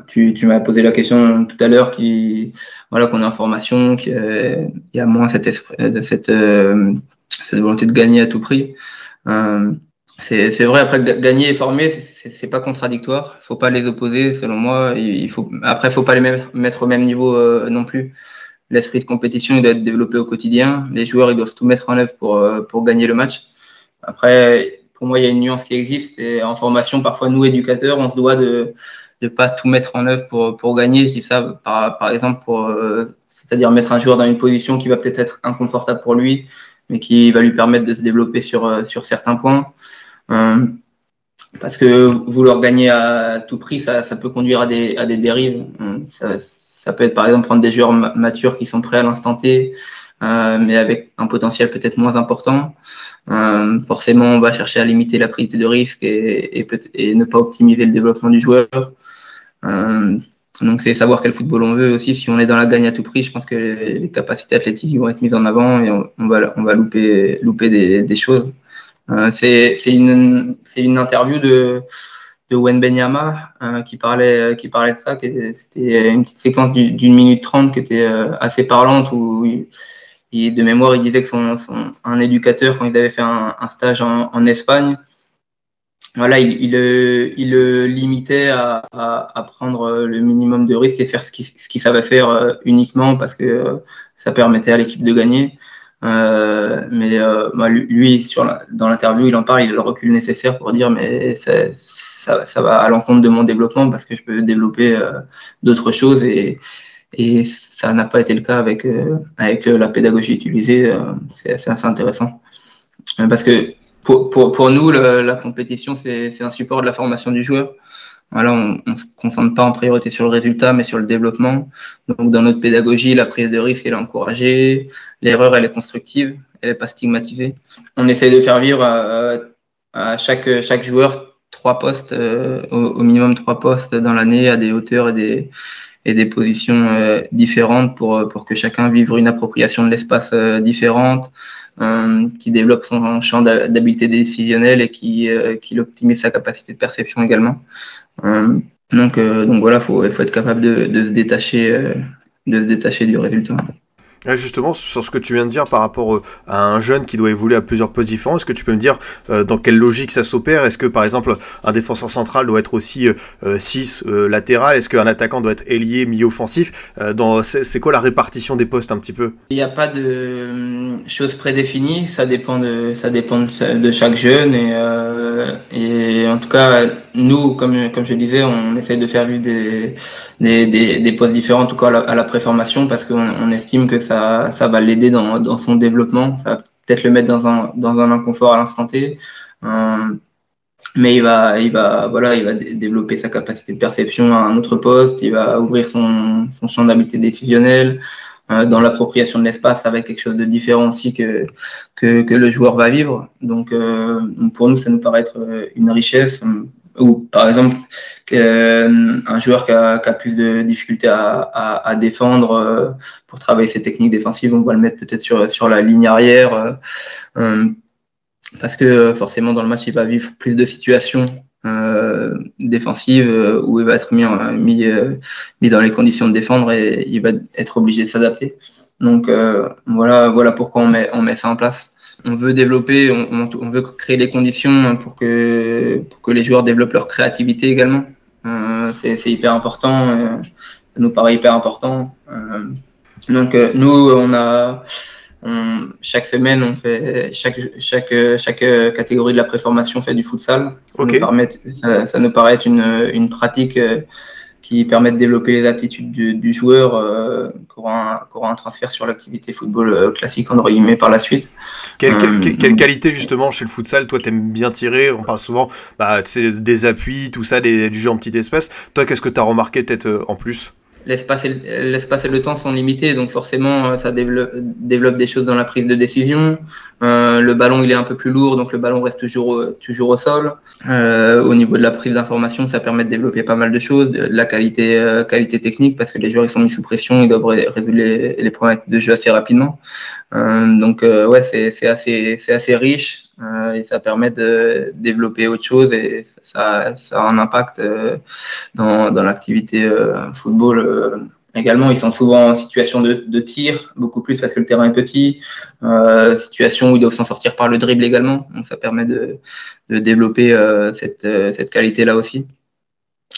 tu, tu m'as posé la question tout à l'heure qui voilà qu'on est en formation, qu'il y a moins cette, esprit, cette, euh, cette volonté de gagner à tout prix. Euh, c'est vrai, après gagner et former, c'est pas contradictoire. Faut pas les opposer, selon moi. Il faut après, faut pas les mettre au même niveau euh, non plus. L'esprit de compétition il doit être développé au quotidien. Les joueurs ils doivent tout mettre en œuvre pour euh, pour gagner le match. Après, pour moi, il y a une nuance qui existe. Et en formation, parfois, nous, éducateurs, on se doit de ne pas tout mettre en œuvre pour, pour gagner. Je dis ça, par, par exemple, pour, euh, c'est-à-dire mettre un joueur dans une position qui va peut-être être inconfortable pour lui, mais qui va lui permettre de se développer sur, euh, sur certains points. Parce que vouloir gagner à tout prix, ça, ça peut conduire à des, à des dérives. Ça peut être, par exemple, prendre des joueurs matures qui sont prêts à l'instant T, euh, mais avec un potentiel peut-être moins important. Euh, forcément, on va chercher à limiter la prise de risque et, et, et ne pas optimiser le développement du joueur. Euh, donc c'est savoir quel football on veut aussi. Si on est dans la gagne à tout prix, je pense que les, capacités athlétiques vont être mises en avant et on, on va, on va louper, louper des, des choses. Euh, c'est une, une interview de, de Wen Benyama euh, qui, parlait, qui parlait de ça. C'était une petite séquence d'une minute trente qui était euh, assez parlante où de mémoire, il disait que son, un éducateur, quand ils avaient fait un, stage en, Espagne, voilà, il, il, il le limitait à, prendre le minimum de risques et faire ce qu'il savait faire euh, uniquement parce que euh, ça permettait à l'équipe de gagner. Euh, mais euh, bah, lui, sur la, dans l'interview, il en parle, il a le recul nécessaire pour dire mais ça, ça, va à l'encontre de mon développement parce que je peux développer d'autres choses et, et ça n'a pas été le cas avec, euh, avec la pédagogie utilisée. Euh, c'est assez intéressant. Euh, parce que pour, pour, pour nous, la compétition, c'est un support de la formation du joueur. Voilà, on ne se concentre pas en priorité sur le résultat, mais sur le développement. Donc, dans notre pédagogie, la prise de risque, est encouragée. L'erreur, elle est constructive. Elle n'est pas stigmatisée. On essaie de faire vivre à, chaque, joueur trois postes, au, au, minimum trois postes dans l'année, à des hauteurs et des, et des positions euh, différentes pour, euh, pour que chacun vive une appropriation de l'espace euh, différente, qui développe son champ d'habileté décisionnelle et qui, qui optimise sa capacité de perception également. donc, donc voilà, il faut, faut être capable de, de se détacher de se détacher du résultat justement, sur ce que tu viens de dire par rapport euh, à un jeune qui doit évoluer à plusieurs postes différents, est-ce que tu peux me dire euh, dans quelle logique ça s'opère? Est-ce que par exemple un défenseur central doit être aussi 6 euh, latéral? Est-ce qu'un attaquant doit être ailier, mi-offensif C'est quoi la répartition des postes un petit peu? Il n'y a pas de choses prédéfinies, ça dépend de, ça dépend de, chaque jeune et, et en tout cas nous, comme, comme je disais, on essaie de faire vivre des, des, des, des postes différents, en tout cas à la, préformation, parce qu'on on estime que ça, ça va l'aider dans, dans son développement. Ça va peut-être le mettre dans un, dans un inconfort à l'instant T. Euh, mais il va, il va, voilà, il va développer sa capacité de perception à un autre poste. Il va ouvrir son, son champ d'habileté décisionnelle. Euh, dans l'appropriation de l'espace, ça va être quelque chose de différent aussi que, que, que le joueur va vivre. Donc, euh, pour nous, ça nous paraît être une richesse ou par exemple euh, un joueur qui a, qui a, plus de difficultés à, à, à, défendre euh, pour travailler ses techniques défensives, on va le mettre peut-être sur, sur la ligne arrière euh, euh parce que forcément dans le match il va vivre plus de situations euh, défensives où il va être mis, mis, mis dans les conditions de défendre et il va être obligé de s'adapter. Donc voilà, voilà pourquoi on met, on met ça en place. On veut développer, on, on, veut créer les conditions pour que, pour que les joueurs développent leur créativité également. Euh, c'est hyper important, euh, ça nous paraît hyper important. Euh, donc nous, on a on, chaque semaine, on fait chaque, chaque, chaque catégorie de la préformation fait du futsal. Ça, nous, permet, ça, ça nous paraît être une, une pratique qui permet de développer les aptitudes du, joueur euh, qui, aura un, transfert sur l'activité football euh, classique entre guillemets par la suite. Quelle, quelle, qualité justement chez le futsal Toi, t'aimes bien tirer? On parle souvent bah, des appuis, tout ça, des, du jeu en petit espace. Toi, qu'est-ce que tu as remarqué peut-être en plus? L'espace et, l'espace et le temps sont limités, donc forcément euh, ça développe, des choses dans la prise de décision. Euh, le ballon il est un peu plus lourd, donc le ballon reste toujours toujours au sol. Euh, au niveau de la prise d'information, ça permet de développer pas mal de choses, la qualité euh, technique parce que les joueurs ils sont mis sous pression, ils doivent résoudre les, problèmes de jeu assez rapidement. Euh, donc ouais c'est assez riche. Euh, et ça permet de développer autre chose et ça, a un impact euh, dans, dans l'activité euh, football. Également, ils sont souvent en situation de, de, tir, beaucoup plus parce que le terrain est petit, situation où ils doivent s'en sortir par le dribble également. Donc ça permet de, de développer cette, cette qualité-là aussi.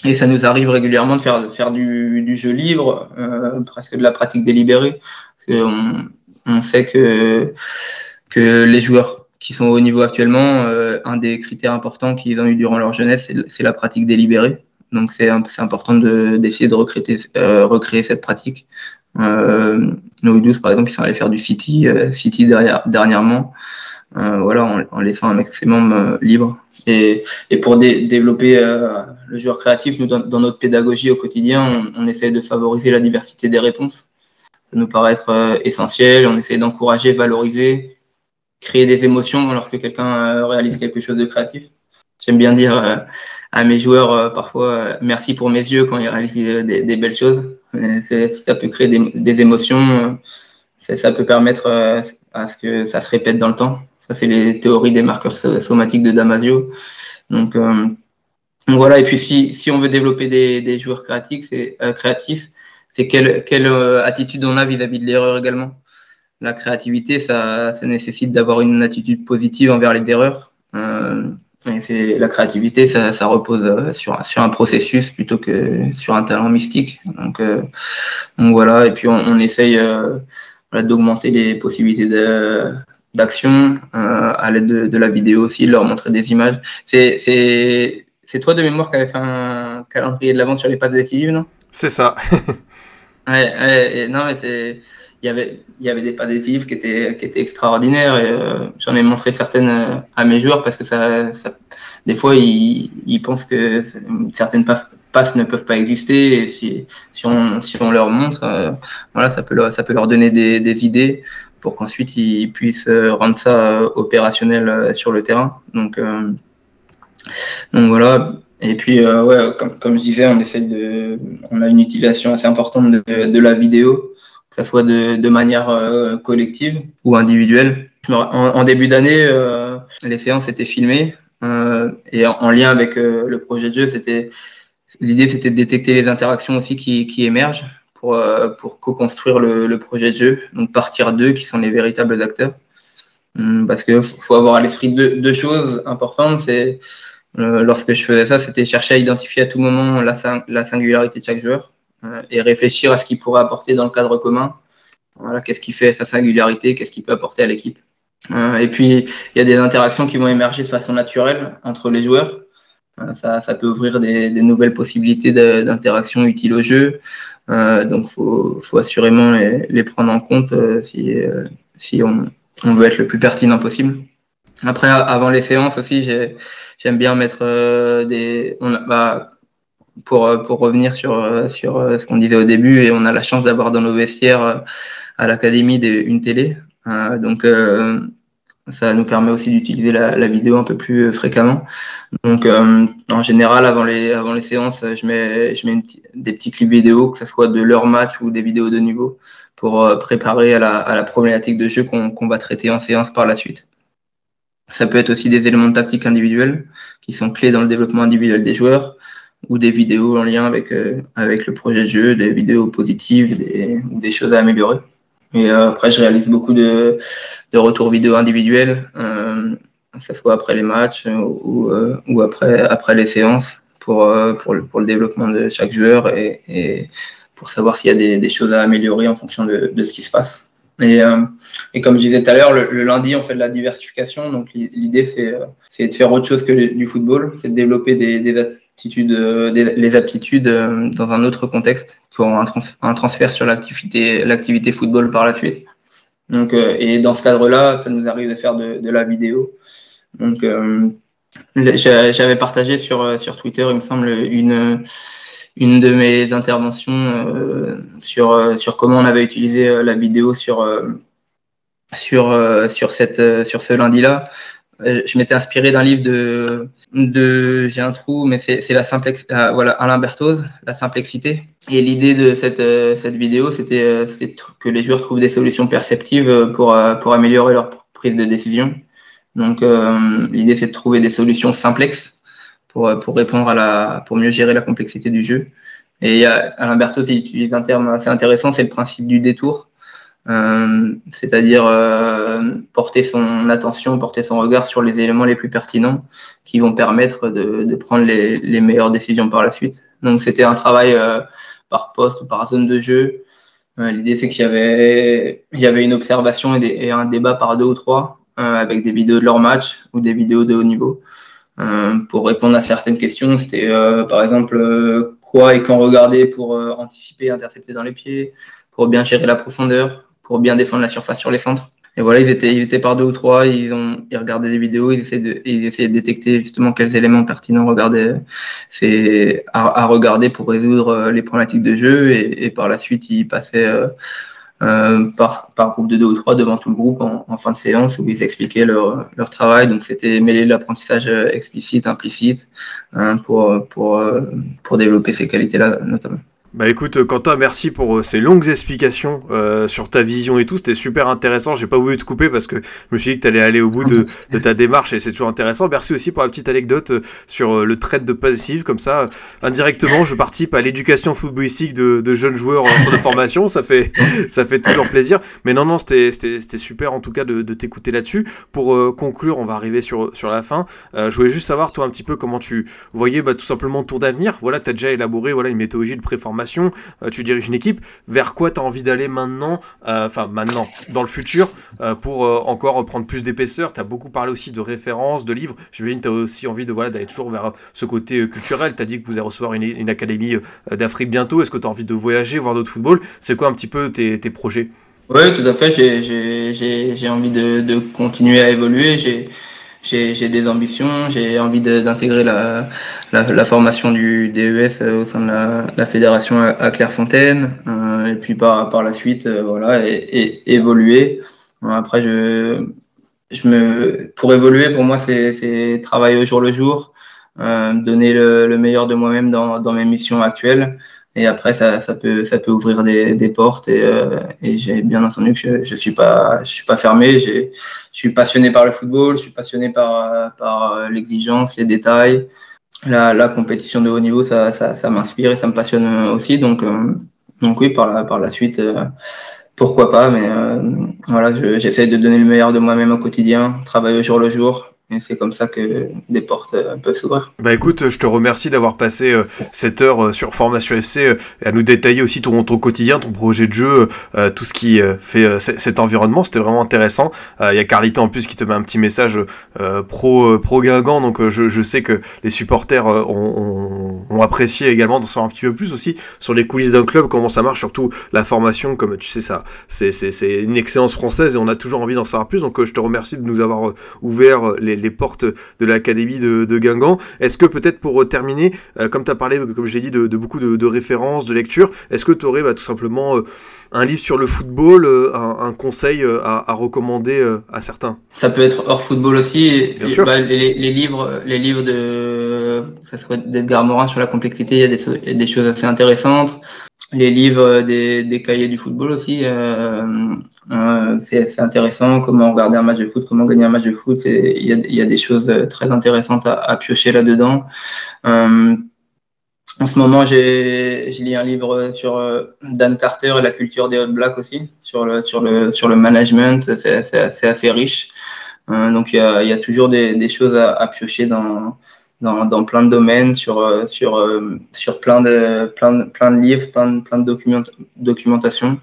Et ça nous arrive régulièrement de faire, faire du, du jeu libre, presque de la pratique délibérée, parce qu'on on sait que, que les joueurs qui sont au niveau actuellement, euh, un des critères importants qu'ils ont eu durant leur jeunesse, c'est la pratique délibérée. Donc c'est important d'essayer de, recréer, euh, recréer cette pratique. Euh, nos 12 par exemple, qui sont allés faire du City, euh, City derrière, dernièrement, euh, voilà, en, en, laissant un maximum libre. Et, et pour dé développer le joueur créatif, nous dans, dans, notre pédagogie au quotidien, on, on essaie de favoriser la diversité des réponses. Ça nous paraît être essentiel. On essaie d'encourager, valoriser créer des émotions lorsque quelqu'un euh, réalise quelque chose de créatif. J'aime bien dire euh, à mes joueurs euh, parfois merci pour mes yeux quand ils réalisent des, belles choses. Si ça peut créer des, émotions, ça peut permettre à ce que ça se répète dans le temps. Ça, c'est les théories des marqueurs somatiques de Damasio. Donc, voilà. Et puis, si, on veut développer des, joueurs créatifs, c'est quelle, attitude on a vis-à-vis -vis de l'erreur également? La créativité, ça, ça nécessite d'avoir une attitude positive envers les erreurs. Euh, et c'est la créativité, ça, ça repose euh, sur, sur un processus plutôt que sur un talent mystique. Donc, euh, donc voilà. Et puis on, on essaye euh, voilà, d'augmenter les possibilités de, d'action à l'aide de, de, la vidéo aussi, de leur montrer des images. C'est, c'est, c'est toi de mémoire qui avait fait un calendrier de l'avance sur les passes décisives, non? C'est ça. ouais, ouais, non mais c'est il y avait, il y avait des pas décisifs qui étaient, qui étaient extraordinaires et euh, j'en ai montré certaines euh, à mes joueurs parce que ça, ça des fois ils, ils, pensent que certaines passes ne peuvent pas exister et si, si, on, si on leur montre, euh, voilà, ça peut leur, ça peut leur donner des, des idées pour qu'ensuite ils puissent rendre ça opérationnel sur le terrain. Donc, donc voilà. Et puis, ouais, comme, comme je disais, on de, on a une utilisation assez importante de la vidéo que ce soit de, de manière euh, collective ou individuelle. En, en début d'année, euh, les séances étaient filmées euh, et en, en, lien avec euh, le projet de jeu, c'était l'idée c'était de détecter les interactions aussi qui, qui émergent pour, euh, pour co-construire le, le, projet de jeu. Donc partir d'eux qui sont les véritables acteurs. Hum, parce que faut avoir à l'esprit deux, deux choses importantes, c'est lorsque je faisais ça, c'était chercher à identifier à tout moment la, la singularité de chaque joueur euh, et réfléchir à ce qu'il pourrait apporter dans le cadre commun. Voilà, qu'est-ce qui fait sa singularité, qu'est-ce qu'il peut apporter à l'équipe. Euh, et puis, il y a des interactions qui vont émerger de façon naturelle entre les joueurs. Euh, ça, ça, peut ouvrir des, nouvelles possibilités d'interaction utiles au jeu. Euh, donc, faut, faut assurément les, prendre en compte euh, si, euh, si on, on, veut être le plus pertinent possible. Après, avant les séances aussi, j'aime bien mettre des. On bah, pour, euh, pour revenir sur, euh, sur euh, ce qu'on disait au début, et on a la chance d'avoir dans nos vestiaires à l'académie une télé. donc, ça nous permet aussi d'utiliser la, vidéo un peu plus fréquemment. Donc, en général, avant les, avant les séances, je mets, je mets des petits clips vidéo, que ce soit de leur match ou des vidéos de niveau, pour préparer à la, à la, problématique de jeu qu'on qu va traiter en séance par la suite. Ça peut être aussi des éléments de tactique individuels qui sont clés dans le développement individuel des joueurs ou des vidéos en lien avec, euh, avec le projet de jeu, des vidéos positives des, ou des choses à améliorer. Et euh, après, je réalise beaucoup de, de retours vidéo individuels, que ce soit après les matchs ou, ou après, après les séances pour, pour, le, pour le développement de chaque joueur et, pour savoir s'il y a des, des, choses à améliorer en fonction de, de ce qui se passe. Et, euh, et, comme je disais tout à l'heure, le, lundi, on fait de la diversification. Donc l'idée, c'est de faire autre chose que du football, c'est de développer des des, les aptitudes dans un autre contexte, pour un, trans, un transfert sur l'activité football par la suite. Donc, euh, et dans ce cadre-là, ça nous arrive de faire de, la vidéo. Donc, euh, j'avais partagé sur, sur Twitter, il me semble, une une de mes interventions euh, sur, euh, sur comment on avait utilisé euh, la vidéo sur, sur, sur, cette, sur ce lundi-là. Je m'étais inspiré d'un livre de, j'ai un trou, mais c'est la simplex, voilà, Alain Berthoz, La simplexité. Et l'idée de cette, cette vidéo, c'était que les joueurs trouvent des solutions perceptives pour, pour améliorer leur prise de décision. Donc, l'idée, c'est de trouver des solutions simplexes pour, pour répondre à la, pour mieux gérer la complexité du jeu. Et Alain Berthoz il utilise un terme assez intéressant, c'est le principe du détour. Euh, c'est-à-dire euh, porter son attention, porter son regard sur les éléments les plus pertinents qui vont permettre de, prendre les, meilleures décisions par la suite. Donc c'était un travail euh, par poste ou par zone de jeu. L'idée c'est qu'il y avait, une observation et, un débat par deux ou trois avec des vidéos de leur match ou des vidéos de haut niveau. Pour répondre à certaines questions, c'était par exemple quoi et quand regarder pour anticiper, intercepter dans les pieds, pour bien gérer la profondeur, pour bien défendre la surface sur les centres. Et voilà, ils étaient, ils par deux ou trois, ils ont, ils regardaient des vidéos, ils essayaient de, ils essayaient de détecter justement quels éléments pertinents regarder, c'est à, regarder pour résoudre les problématiques de jeu et, par la suite ils passaient euh, euh, par, par groupe de deux ou trois devant tout le groupe en, fin de séance où ils expliquaient leur, leur travail. Donc c'était mêler l'apprentissage explicite, implicite hein, pour, pour, pour développer ces qualités-là notamment. Bah écoute Quentin, merci pour euh, ces longues explications euh, sur ta vision et tout, c'était super intéressant, j'ai pas voulu te couper parce que je me suis dit que tu allais aller au bout de, de, ta démarche et c'est toujours intéressant. Merci aussi pour la petite anecdote euh, sur euh, le trade de passive, comme ça indirectement je participe à l'éducation footballistique de, de, jeunes joueurs en centre de formation, ça fait, ça fait toujours plaisir. Mais non, non, c'était super en tout cas de, de t'écouter là-dessus. Pour euh, conclure, on va arriver sur, sur la fin, je voulais juste savoir toi un petit peu comment tu voyais bah, tout simplement ton avenir, voilà, tu as déjà élaboré voilà, une méthodologie de préformation euh, tu diriges une équipe, vers quoi tu as envie d'aller maintenant, euh, enfin maintenant, dans le futur, euh, pour encore prendre plus d'épaisseur? Tu as beaucoup parlé aussi de références, de livres, j'imagine que tu as aussi envie de voilà, d'aller toujours vers ce côté culturel, tu as dit que vous allez recevoir une, académie d'Afrique bientôt, est-ce que tu as envie de voyager, voir d'autres football C'est quoi un petit peu tes, tes projets? Oui, tout à fait. J'ai envie de, de, continuer à évoluer. J'ai j'ai des ambitions, j'ai envie d'intégrer la, la, la, formation du DES euh, au sein de la, la fédération à, Clairefontaine, euh, et puis par, par la suite, euh, voilà, et, et, évoluer. Après, je, je me, pour évoluer, pour moi, c'est travailler au jour le jour, euh, donner le, le, meilleur de moi-même dans, dans mes missions actuelles. Et après, ça, ça, peut, ça peut ouvrir des, des portes. Et, euh, et j'ai bien entendu que je ne suis, pas, je suis pas fermé. Je suis passionné par le football, je suis passionné par, par l'exigence, les détails. La, la, compétition de haut niveau, ça, ça, ça m'inspire et ça me passionne aussi. Donc, euh, donc oui, par la, par la suite, euh, pourquoi pas. Mais euh, voilà, j'essaie de donner le meilleur de moi-même au quotidien, travailler au jour le jour. Et c'est comme ça que des portes euh, peuvent s'ouvrir. Bah écoute, je te remercie d'avoir passé euh, cette heure euh, sur Formation FC euh, à nous détailler aussi ton, ton quotidien, ton projet de jeu, tout ce qui fait cet environnement. C'était vraiment intéressant. Il y a Carlito en plus qui te met un petit message pro, pro Guingamp, donc je, je, sais que les supporters ont, ont, ont, apprécié également d'en savoir un petit peu plus aussi sur les coulisses d'un club, comment ça marche, surtout la formation, comme tu sais ça, c'est une excellence française et on a toujours envie d'en savoir plus. Donc je te remercie de nous avoir ouvert les les, portes de l'académie de, de, Guingamp. Est-ce que peut-être pour euh, terminer, euh, comme tu as parlé, comme je l'ai dit, de, de beaucoup de, de, références, de lectures, est-ce que tu aurais bah, tout simplement euh, un livre sur le football, un, un conseil à, à recommander à certains? Ça peut être hors football aussi. Bien sûr. Bah, les, les, livres, les livres de, ça serait d'Edgar Morin sur la complexité, il y a des, il y a des choses assez intéressantes les livres des, cahiers du football aussi, euh, euh, c'est intéressant. Comment regarder un match de foot, comment gagner un match de foot, il y a, des choses très intéressantes à, piocher là-dedans. Euh, en ce moment, j'ai lu un livre sur Dan Carter et la culture des Hot Blacks aussi, sur le, sur le, sur le management. C'est assez riche. donc, il y a, toujours des, choses à piocher dans, dans, dans, plein de domaines, sur, sur, sur plein, de, plein, de, plein de livres, plein de, plein de document, documentation.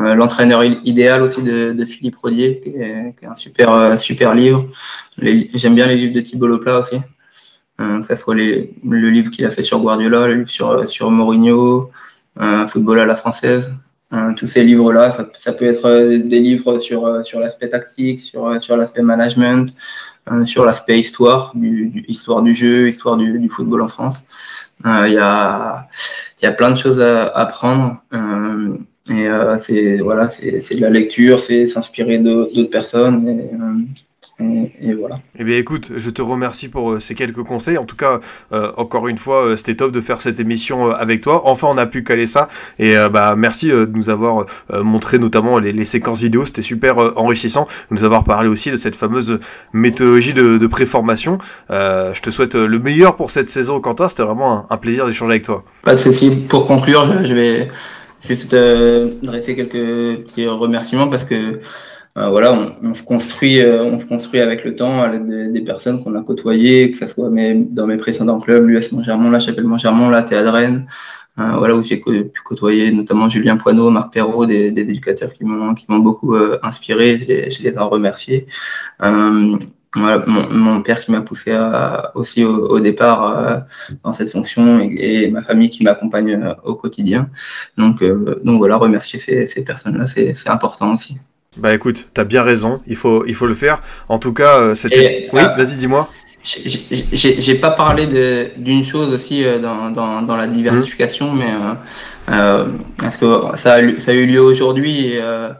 Euh, l'entraîneur idéal aussi de, de Philippe Rodier, qui est, qui est, un super, euh, super livre. J'aime bien les livres de Thibault Leplat aussi. Euh, que ce soit les, le livre qu'il a fait sur Guardiola, le livre sur, sur Mourinho, Football à la française. Tous ces livres-là, ça, peut être des livres sur, sur l'aspect tactique, sur, sur l'aspect management, sur l'aspect histoire, du, histoire du jeu, histoire du, football en France. Il y, a, y a plein de choses à apprendre. Et euh, c'est voilà, de la lecture, c'est s'inspirer d'autres personnes. Euh, et, voilà. Eh bien écoute, je te remercie pour euh, ces quelques conseils. En tout cas, euh, encore une fois, euh, c'était top de faire cette émission avec toi. Enfin, on a pu caler ça. Et bah merci de nous avoir montré notamment les, les séquences vidéo. C'était super enrichissant. De nous avoir parlé aussi de cette fameuse méthodologie de, de préformation. je te souhaite le meilleur pour cette saison, Quentin. C'était vraiment un, un plaisir d'échanger avec toi. Pas de souci. Pour conclure, je vais juste euh, dresser quelques petits remerciements parce que euh, voilà, on, on, se construit, euh, on se construit avec le temps à l'aide des, personnes qu'on a côtoyées, que ce soit mes, dans mes précédents clubs, l'US Montgermont, la Chapelle Montgermont, la Rennes, euh, voilà où j'ai pu côtoyer notamment Julien Poineau, Marc Perrault, des, des éducateurs qui m'ont qui m'ont beaucoup euh, inspiré. Je je les en remercié. Voilà, mon, mon, père qui m'a poussé à, aussi au, au départ euh, dans cette fonction et, et ma famille qui m'accompagne euh, au quotidien. Donc, euh, donc voilà, remercier ces, ces personnes-là, c'est important aussi. Bah écoute, t'as bien raison, il faut, il faut le faire. En tout cas, c'était. Oui, vas-y, dis-moi. J'ai pas parlé d'une chose aussi dans, dans, dans la diversification, mmh. mais euh, parce que ça a, ça a eu lieu aujourd'hui et, euh,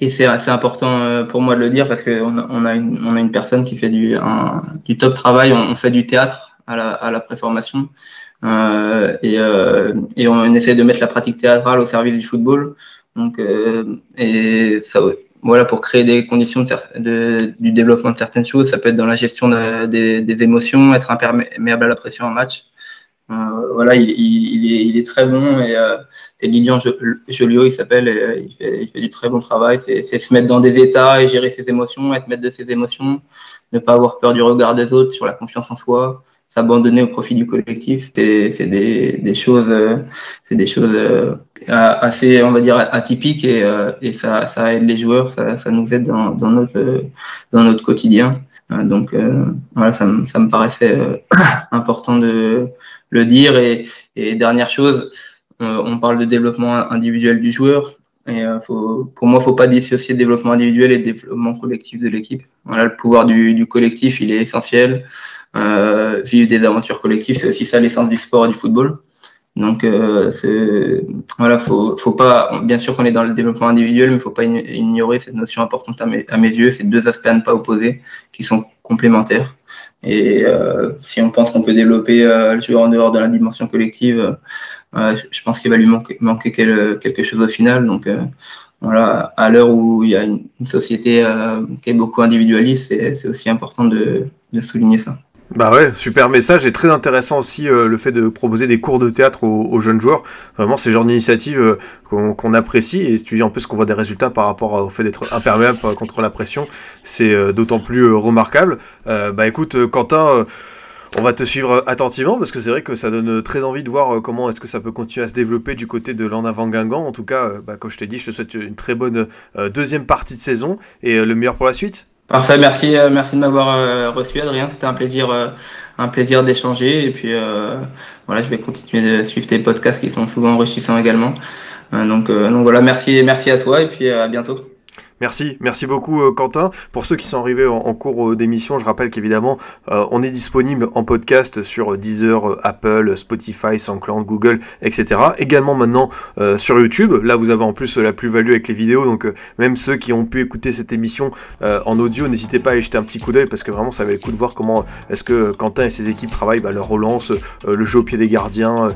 et c'est assez important pour moi de le dire parce qu'on a, on a, une, on a une personne qui fait du, un, du top travail, on, on, fait du théâtre à la, à la préformation euh, et, et on essaie de mettre la pratique théâtrale au service du football. Donc, et ça, voilà, pour créer des conditions de, du développement de certaines choses. Ça peut être dans la gestion de, des, émotions, être imperméable à la pression en match. Euh, voilà, il, est, très bon et euh, c'est Lilian Joliot, il s'appelle, fait, il, fait, du très bon travail. C'est se mettre dans des états et gérer ses émotions, être maître de ses émotions, ne pas avoir peur du regard des autres, sur la confiance en soi, s'abandonner au profit du collectif. C'est des, des, choses, c'est des choses euh, assez, on va dire, atypiques et, euh, et ça, ça, aide les joueurs, ça, ça nous aide dans, dans, notre, dans notre quotidien. Donc euh, voilà, ça, ça me paraissait important de le dire. Et, et dernière chose, on parle de développement individuel du joueur. Et faut, pour moi, il ne faut pas dissocier développement individuel et développement collectif de l'équipe. Voilà, le pouvoir du, du collectif, il est essentiel euh, vivre des aventures collectives, c'est aussi ça l'essence du sport et du football. Donc, euh, voilà, faut, faut pas. Bien sûr qu'on est dans le développement individuel, mais faut pas ignorer cette notion importante à mes, à mes yeux. C'est deux aspects à ne pas opposer, qui sont complémentaires. Et euh, si on pense qu'on peut développer euh, le joueur en dehors de la dimension collective, euh, je pense qu'il va lui manquer, manquer quelque chose au final. Donc, euh, voilà, à l'heure où il y a une, une société qui est beaucoup individualiste, c'est aussi important de, de souligner ça. Bah ouais, super message et très intéressant aussi euh, le fait de proposer des cours de théâtre aux, jeunes joueurs. Vraiment, c'est le genre d'initiative euh, qu'on qu apprécie et tu en plus qu'on voit des résultats par rapport au fait d'être imperméable contre la pression, c'est euh, d'autant plus remarquable. bah écoute, Quentin. On va te suivre attentivement parce que c'est vrai que ça donne très envie de voir comment est-ce que ça peut continuer à se développer du côté de l'en avant Guingamp. En tout cas, bah, comme je t'ai dit, je te souhaite une très bonne deuxième partie de saison et le meilleur pour la suite. Parfait, merci, euh, merci de m'avoir euh, reçu, Adrien. C'était un plaisir, euh, un plaisir d'échanger. Et puis voilà, je vais continuer de suivre tes podcasts qui sont souvent enrichissants également. donc, donc voilà, merci, merci à toi et puis à bientôt. Merci, merci beaucoup euh, Quentin. Pour ceux qui sont arrivés en, cours euh, d'émission, je rappelle qu'évidemment, euh, on est disponible en podcast sur Deezer, Apple, Spotify, SoundCloud, Google, etc. Également maintenant sur YouTube. Là, vous avez en plus la plus-value avec les vidéos, donc même ceux qui ont pu écouter cette émission en audio, n'hésitez pas à aller jeter un petit coup d'œil parce que vraiment, ça va le coup de voir comment est-ce que Quentin et ses équipes travaillent bah, leur relance, le jeu au pied des gardiens,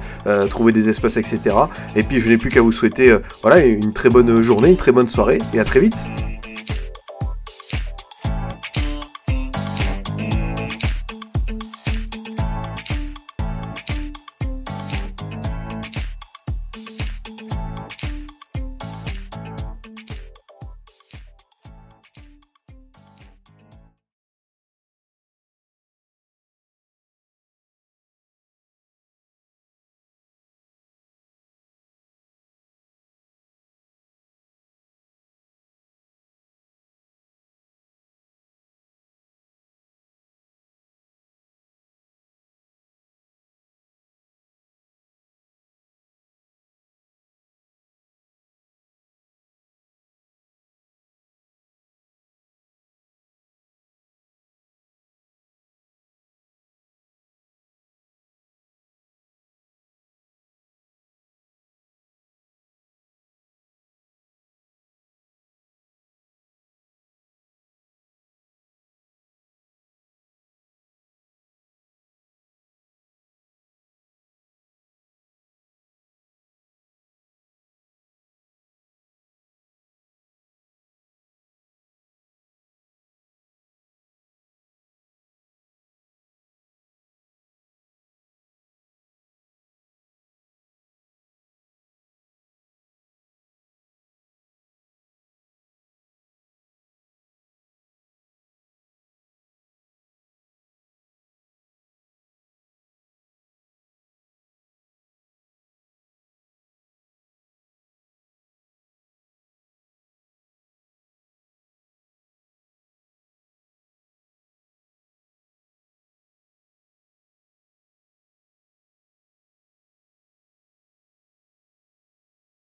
trouver des espaces, etc. Et puis, je n'ai plus qu'à vous souhaiter voilà une très bonne journée, une très bonne soirée et à très vite.